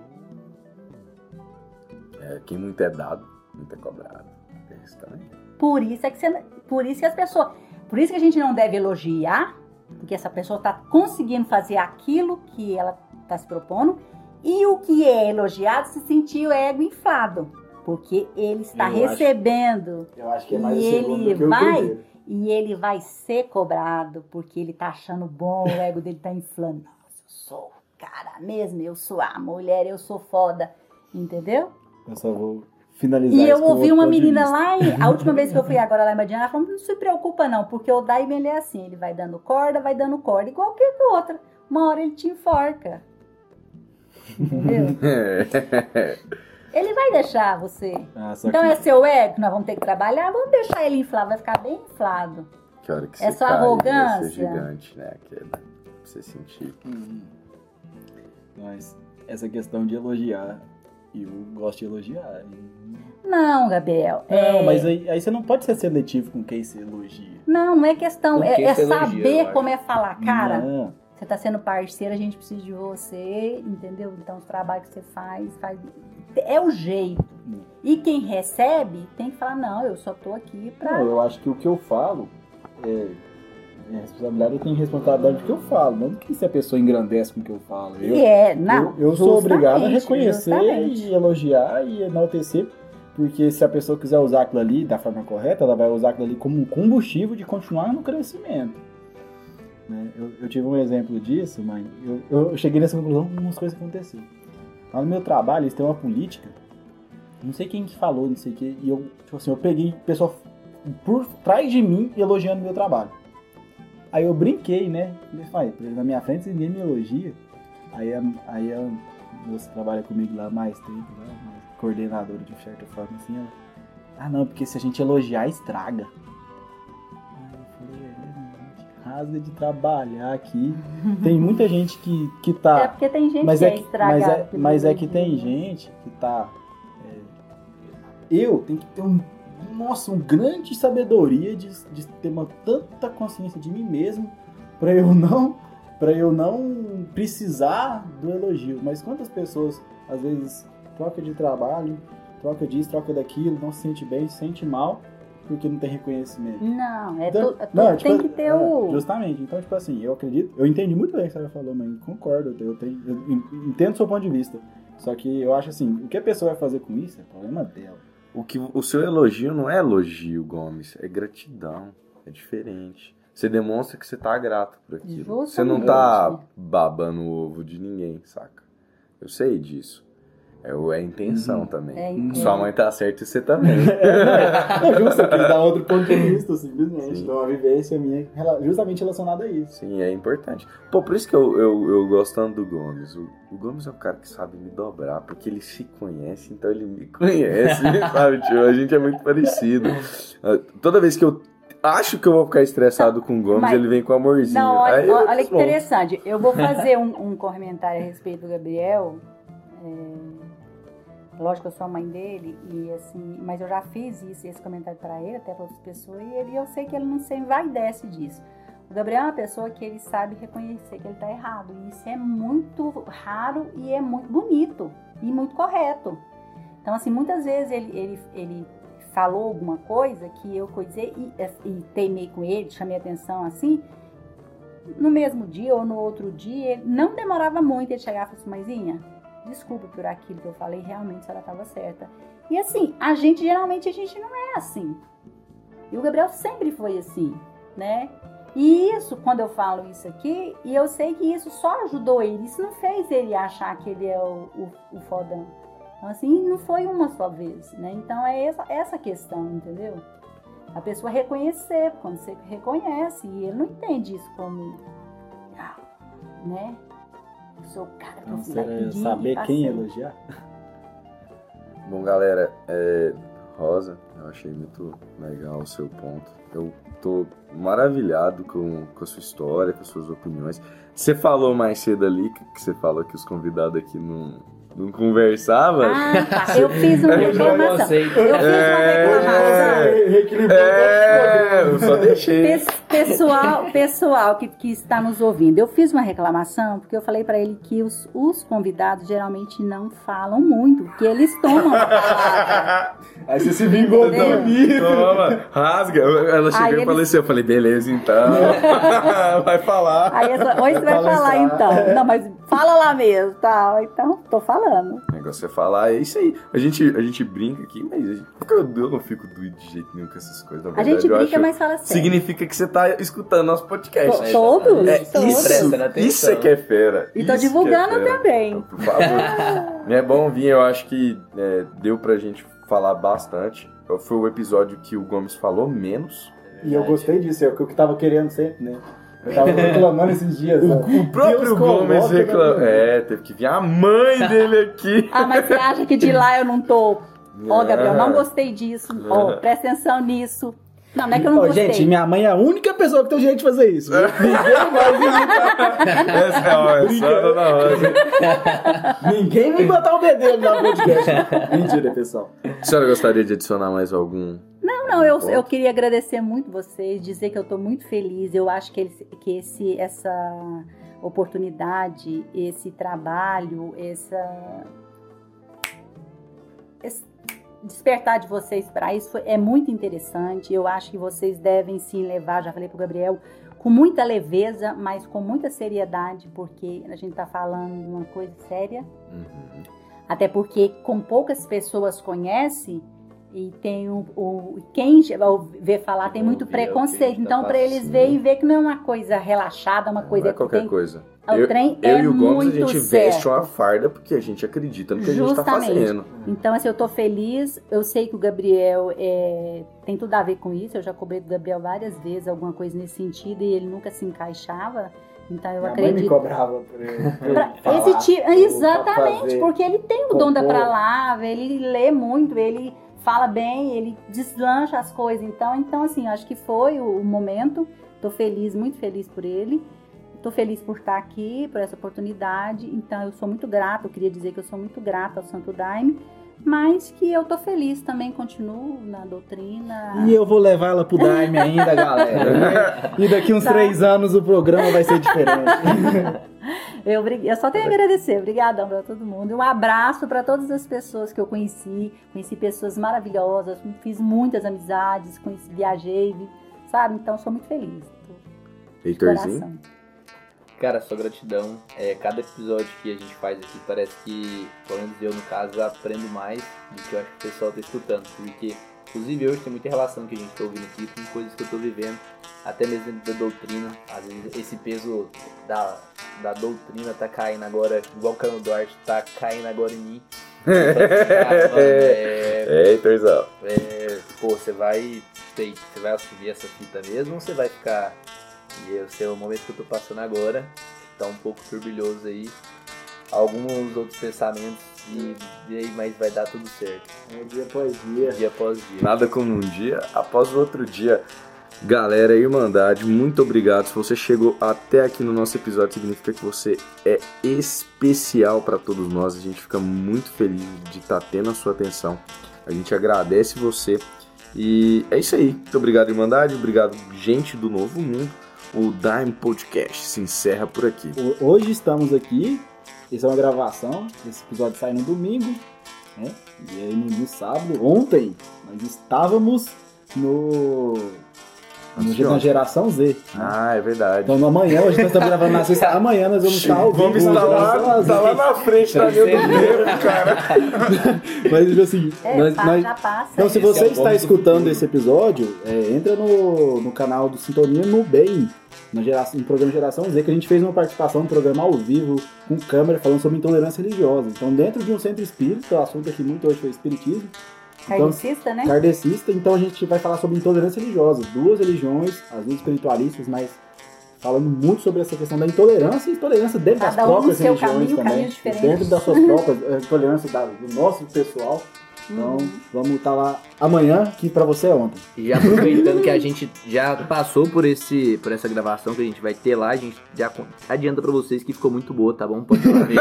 É, quem muito é dado, muito é cobrado. Tem isso também. Por isso é que você, por isso que as pessoas, por isso que a gente não deve elogiar, porque essa pessoa está conseguindo fazer aquilo que ela está se propondo, e o que é elogiado se sentir o ego inflado, porque ele está Eu acho- recebendo Eu acho que é mais E o ele que o vai- e ele vai ser cobrado porque ele tá achando bom, o ego dele tá inflando. Nossa, eu sou o cara mesmo, eu sou a mulher, eu sou foda, entendeu? Eu só vou finalizar E isso eu ouvi outro uma menina lá, em, a última vez que eu fui agora lá em Madiana, ela falou, não se preocupa não, porque o Daime ele é assim, ele vai dando corda, vai dando corda, igual qualquer outra. Uma hora ele te enforca. Entendeu? Ele vai deixar você. Ah, só Então que- é seu ego que nós vamos ter que trabalhar, vamos deixar ele inflado, vai ficar bem inflado. que hora que É você só cai, arrogância? Gigante, né? Aquele, pra você sentir. Hum. Mas essa questão de elogiar, eu gosto de elogiar. Não, Gabriel. Não, é- mas aí, aí você não pode ser seletivo com quem você elogia. Não, não é questão. É, é elogia, saber acho. como é falar. Cara, Não. você tá sendo parceiro, a gente precisa de você, entendeu? Então, os trabalhos que você faz, faz. É o jeito. E quem recebe tem que falar: não, eu só tô aqui pra. Não, eu acho que o que eu falo é. Minha responsabilidade, eu tenho responsabilidade do que eu falo, não do que se a pessoa engrandece com o que eu falo. Eu, E é, não. eu, eu sou obrigado a reconhecer justamente. e elogiar e enaltecer Porque se a pessoa quiser usar aquilo ali da forma correta, ela vai usar aquilo ali como um combustível de continuar no crescimento. Né? Eu, eu tive um exemplo disso, mãe. Eu, eu cheguei nessa conclusão com umas coisas que aconteceram. Lá no meu trabalho, eles têm uma política. Não sei quem que falou, não sei o que. E eu, tipo assim, eu peguei pessoa por trás de mim elogiando meu trabalho. Aí eu brinquei, né? Eu falei, na minha frente ninguém me elogia. Aí a, aí a moça trabalha comigo lá mais tempo, coordenadora de certa forma, assim, ela. Ah não, porque se a gente elogiar, estraga. Rasga de trabalhar aqui. Tem muita gente que, que tá. É porque tem gente Mas que é é que, mas é, mas é que elogio, tem gente que tá. é, eu tenho que ter um. Nossa, um grande sabedoria de, de ter uma tanta consciência de mim mesmo pra eu não. para eu não precisar do elogio. Mas quantas pessoas, às vezes, troca de trabalho, troca disso, troca daquilo, não se sente bem, se sente mal, porque não tem reconhecimento. Não, é Então, tu- é tu- não, tipo, tem que ter é, o. Justamente. Então, tipo assim, eu acredito. Eu entendi muito bem o que você falou, mas concordo. Eu, tenho, eu en- entendo o seu ponto de vista. Só que eu acho assim, o que a pessoa vai fazer com isso é problema dela. O, que, o seu elogio não é elogio, Gomes, é gratidão. É diferente. Você demonstra que você tá grato por aquilo. Você não tá Justamente. babando o ovo de ninguém, saca? Eu sei disso. É, o- é a intenção Uhum. também. É. Sua mãe tá certa e você também. não, justo, eu quis dar outro ponto de vista, simplesmente. Sim. Então, uma vivência minha justamente relacionada a isso. Sim, é importante. Pô, por isso que eu, eu, eu gosto tanto do Gomes. O, o Gomes é um cara que sabe me dobrar, porque ele se conhece, então ele me conhece, sabe? Tipo, a gente é muito parecido. Ah, Toda vez que eu acho que eu vou ficar estressado com o Gomes, mas- ele vem com amorzinho. Não, olha, eu olha que respondo. interessante. Eu vou fazer um, um comentário a respeito do Gabriel. É, lógico eu sou a mãe dele, e assim, mas eu já fiz isso, esse comentário para ele, até para outras pessoas, e ele, eu sei que ele não se envaidece disso. O Gabriel é uma pessoa que ele sabe reconhecer que ele está errado. E isso é muito raro e é muito bonito e muito correto. Então, assim, muitas vezes ele, ele, ele falou alguma coisa que eu coisei e, e teimei com ele, chamei atenção assim. No mesmo dia ou no outro dia, não demorava muito ele chegar e falar assim, mãezinha, desculpa por aquilo que eu falei, realmente a senhora estava certa. E assim, a gente, geralmente, a gente não é assim. E o Gabriel sempre foi assim, né? E isso, quando eu falo isso aqui, e eu sei que isso só ajudou ele, isso não fez ele achar que ele é o, o, o fodão. Então, assim, não foi uma só vez, né? Então, é essa, essa questão, entendeu? A pessoa reconhecer, quando você reconhece, e ele não entende isso como, né? Sou o cara Então, e saber passei. quem elogiar. Bom, galera, é, Rosa, eu achei muito legal o seu ponto. Eu tô maravilhado com, com a sua história, com as suas opiniões. Você falou mais cedo ali que, que você falou que os convidados aqui não, não conversavam. Ah, tá. Eu fiz uma reclamação. Eu fiz uma É. reclamação. Reequilibrou É, eu só deixei. Pes- Pessoal, pessoal que, que está nos ouvindo, eu fiz uma reclamação porque eu falei para ele que os, os convidados geralmente não falam muito, que eles tomam a palavra. Aí você se vingou bonito. Toma, rasga. Ela chegou Aí e eles- faleceu. Eu falei, beleza, então. Vai falar. Aí essa, hoje você vai Vai falar então. Não, mas fala lá mesmo, tal. Então, tô falando. Negócio é falar, é isso aí. A gente, a gente brinca aqui, mas a gente- eu não fico doido de jeito nenhum com essas coisas. Na A verdade, gente eu brinca, acho- mas fala sério. Significa que você tá escutando nosso podcast. To- Todos? É todos. isso, isso é que é fera. E tô que é divulgando fera. também. Então, por favor. é bom vir, eu acho que é, deu pra gente falar bastante. Foi o episódio que o Gomes falou menos. E eu gostei disso, é o que eu tava querendo sempre, né? Eu tava reclamando esses dias. O, ó. o próprio Deus Gomes na reclamou. É, teve que vir a mãe dele aqui. Ah, mas você acha que de lá eu não tô. Ó, Gabriel, não É. gostei disso. Ó, presta atenção nisso. Não, não é que eu não Ó, gostei. gente, minha mãe é a única pessoa que tem o direito de fazer isso. Ninguém mais Essa é, é só a Dona Rosa. Ninguém vai botar o bedelho no podcast. Mentira, pessoal. A senhora gostaria de adicionar mais algum? Não, não, eu, eu queria agradecer muito vocês, dizer que eu estou muito feliz. Eu acho que, eles- que esse, essa oportunidade, esse trabalho, essa, esse despertar de vocês para isso é muito interessante. Eu acho que vocês devem sim levar, já falei para o Gabriel, com muita leveza, mas com muita seriedade, porque a gente está falando de uma coisa séria. Uhum. Até porque, com poucas pessoas conhece, E tem o, o quem vê falar tem muito é preconceito. tá Então, para eles verem, ver que não é uma coisa relaxada, uma coisa Não é que qualquer tem. coisa. O eu, trem eu é e o Gomes, a gente veste sério. uma farda porque a gente acredita no que a gente tá Justamente. fazendo. Então, assim, eu tô feliz. Eu sei que o Gabriel é, tem tudo a ver com isso. Eu já cobrei do Gabriel várias vezes alguma coisa nesse sentido e ele nunca se encaixava. Então, eu Minha mãe me acredito. cobrava por falar, esse tipo, exatamente, fazer. porque ele tem o dom da palavra, ele lê muito, ele fala bem, ele deslancha as coisas. Então, então assim, acho que foi o, o momento. Tô feliz, muito feliz por ele. Tô feliz por estar aqui, por essa oportunidade. Então, eu sou muito grata. Eu queria dizer que eu sou muito grata ao Santo Daime, mas que eu tô feliz também, continuo na doutrina. E eu vou levar ela pro Daime ainda, galera. E daqui uns Tá. três anos o programa vai ser diferente. Eu, eu só tenho a agradecer. Obrigadão para todo mundo. E um abraço para todas as pessoas que eu conheci. Conheci pessoas maravilhosas, fiz muitas amizades, conheci, viajei, vi- sabe? Então, sou muito feliz. Heitorzinho? Cara, só gratidão. É, cada episódio que a gente faz aqui parece que, pelo menos eu no caso, aprendo mais do que eu acho que o pessoal tá escutando. Porque, inclusive, hoje tem muita relação que a gente tá ouvindo aqui com coisas que eu tô vivendo, até mesmo dentro da doutrina. Às vezes esse peso da, da doutrina tá caindo agora, igual o Cano Duarte tá caindo agora em mim. Cara, mano, é, É, Heitorzão. é, pô, você vai. Sei, você vai assumir essa fita mesmo ou você vai ficar. E esse é o momento que eu tô passando agora. Tá um pouco turbilhoso aí. Alguns outros pensamentos e, e aí, mas vai dar tudo certo. É dia após dia. Dia após dia. Nada como um dia após o outro dia. Galera, Irmandade, muito obrigado. Se você chegou até aqui no nosso episódio, significa que você é especial para todos nós. A gente fica muito feliz de estar tendo a sua atenção. A gente agradece você. E é isso aí. Muito obrigado, Irmandade. Obrigado, gente do Novo Mundo. O Dime Podcast se encerra por aqui. Ho- Hoje estamos aqui. Essa é uma gravação. Esse episódio sai no domingo. Né? E aí no, no sábado, ontem, nós estávamos no. na geração Z. né? Ah, é verdade. Então no amanhã, hoje nós estamos gravando na sexta. Amanhã nós vamos estar ao vivo. Vamos estar lá, tá lá na frente da linha do tempo, cara. Mas tipo assim, É, nós- pá, nós- já passa. Então, se Esse você é está escutando esse episódio, é, entra no, no canal do Sintonia no Bem, no, geração, no programa Geração Z, que a gente fez uma participação, um programa ao vivo, com câmera, falando sobre intolerância religiosa. Então, dentro de um centro espírita, o assunto aqui muito hoje foi espiritismo, então, Kardecista, né? kardecista, então a gente vai falar sobre intolerância religiosa. Duas religiões, as duas espiritualistas, mas falando muito sobre essa questão da intolerância e intolerância dentro Cada das um próprias seu religiões caminho, também. Dentro das suas próprias, a intolerância da- do nosso pessoal. Então, Uhum. vamos estar lá amanhã, que pra você é ontem. E já aproveitando que a gente já passou por esse por essa gravação que a gente vai ter lá, a gente já adianta pra vocês que ficou muito boa, tá bom? Pode ir lá ver.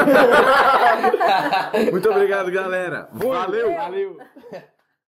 Muito obrigado, galera. Valeu. Valeu!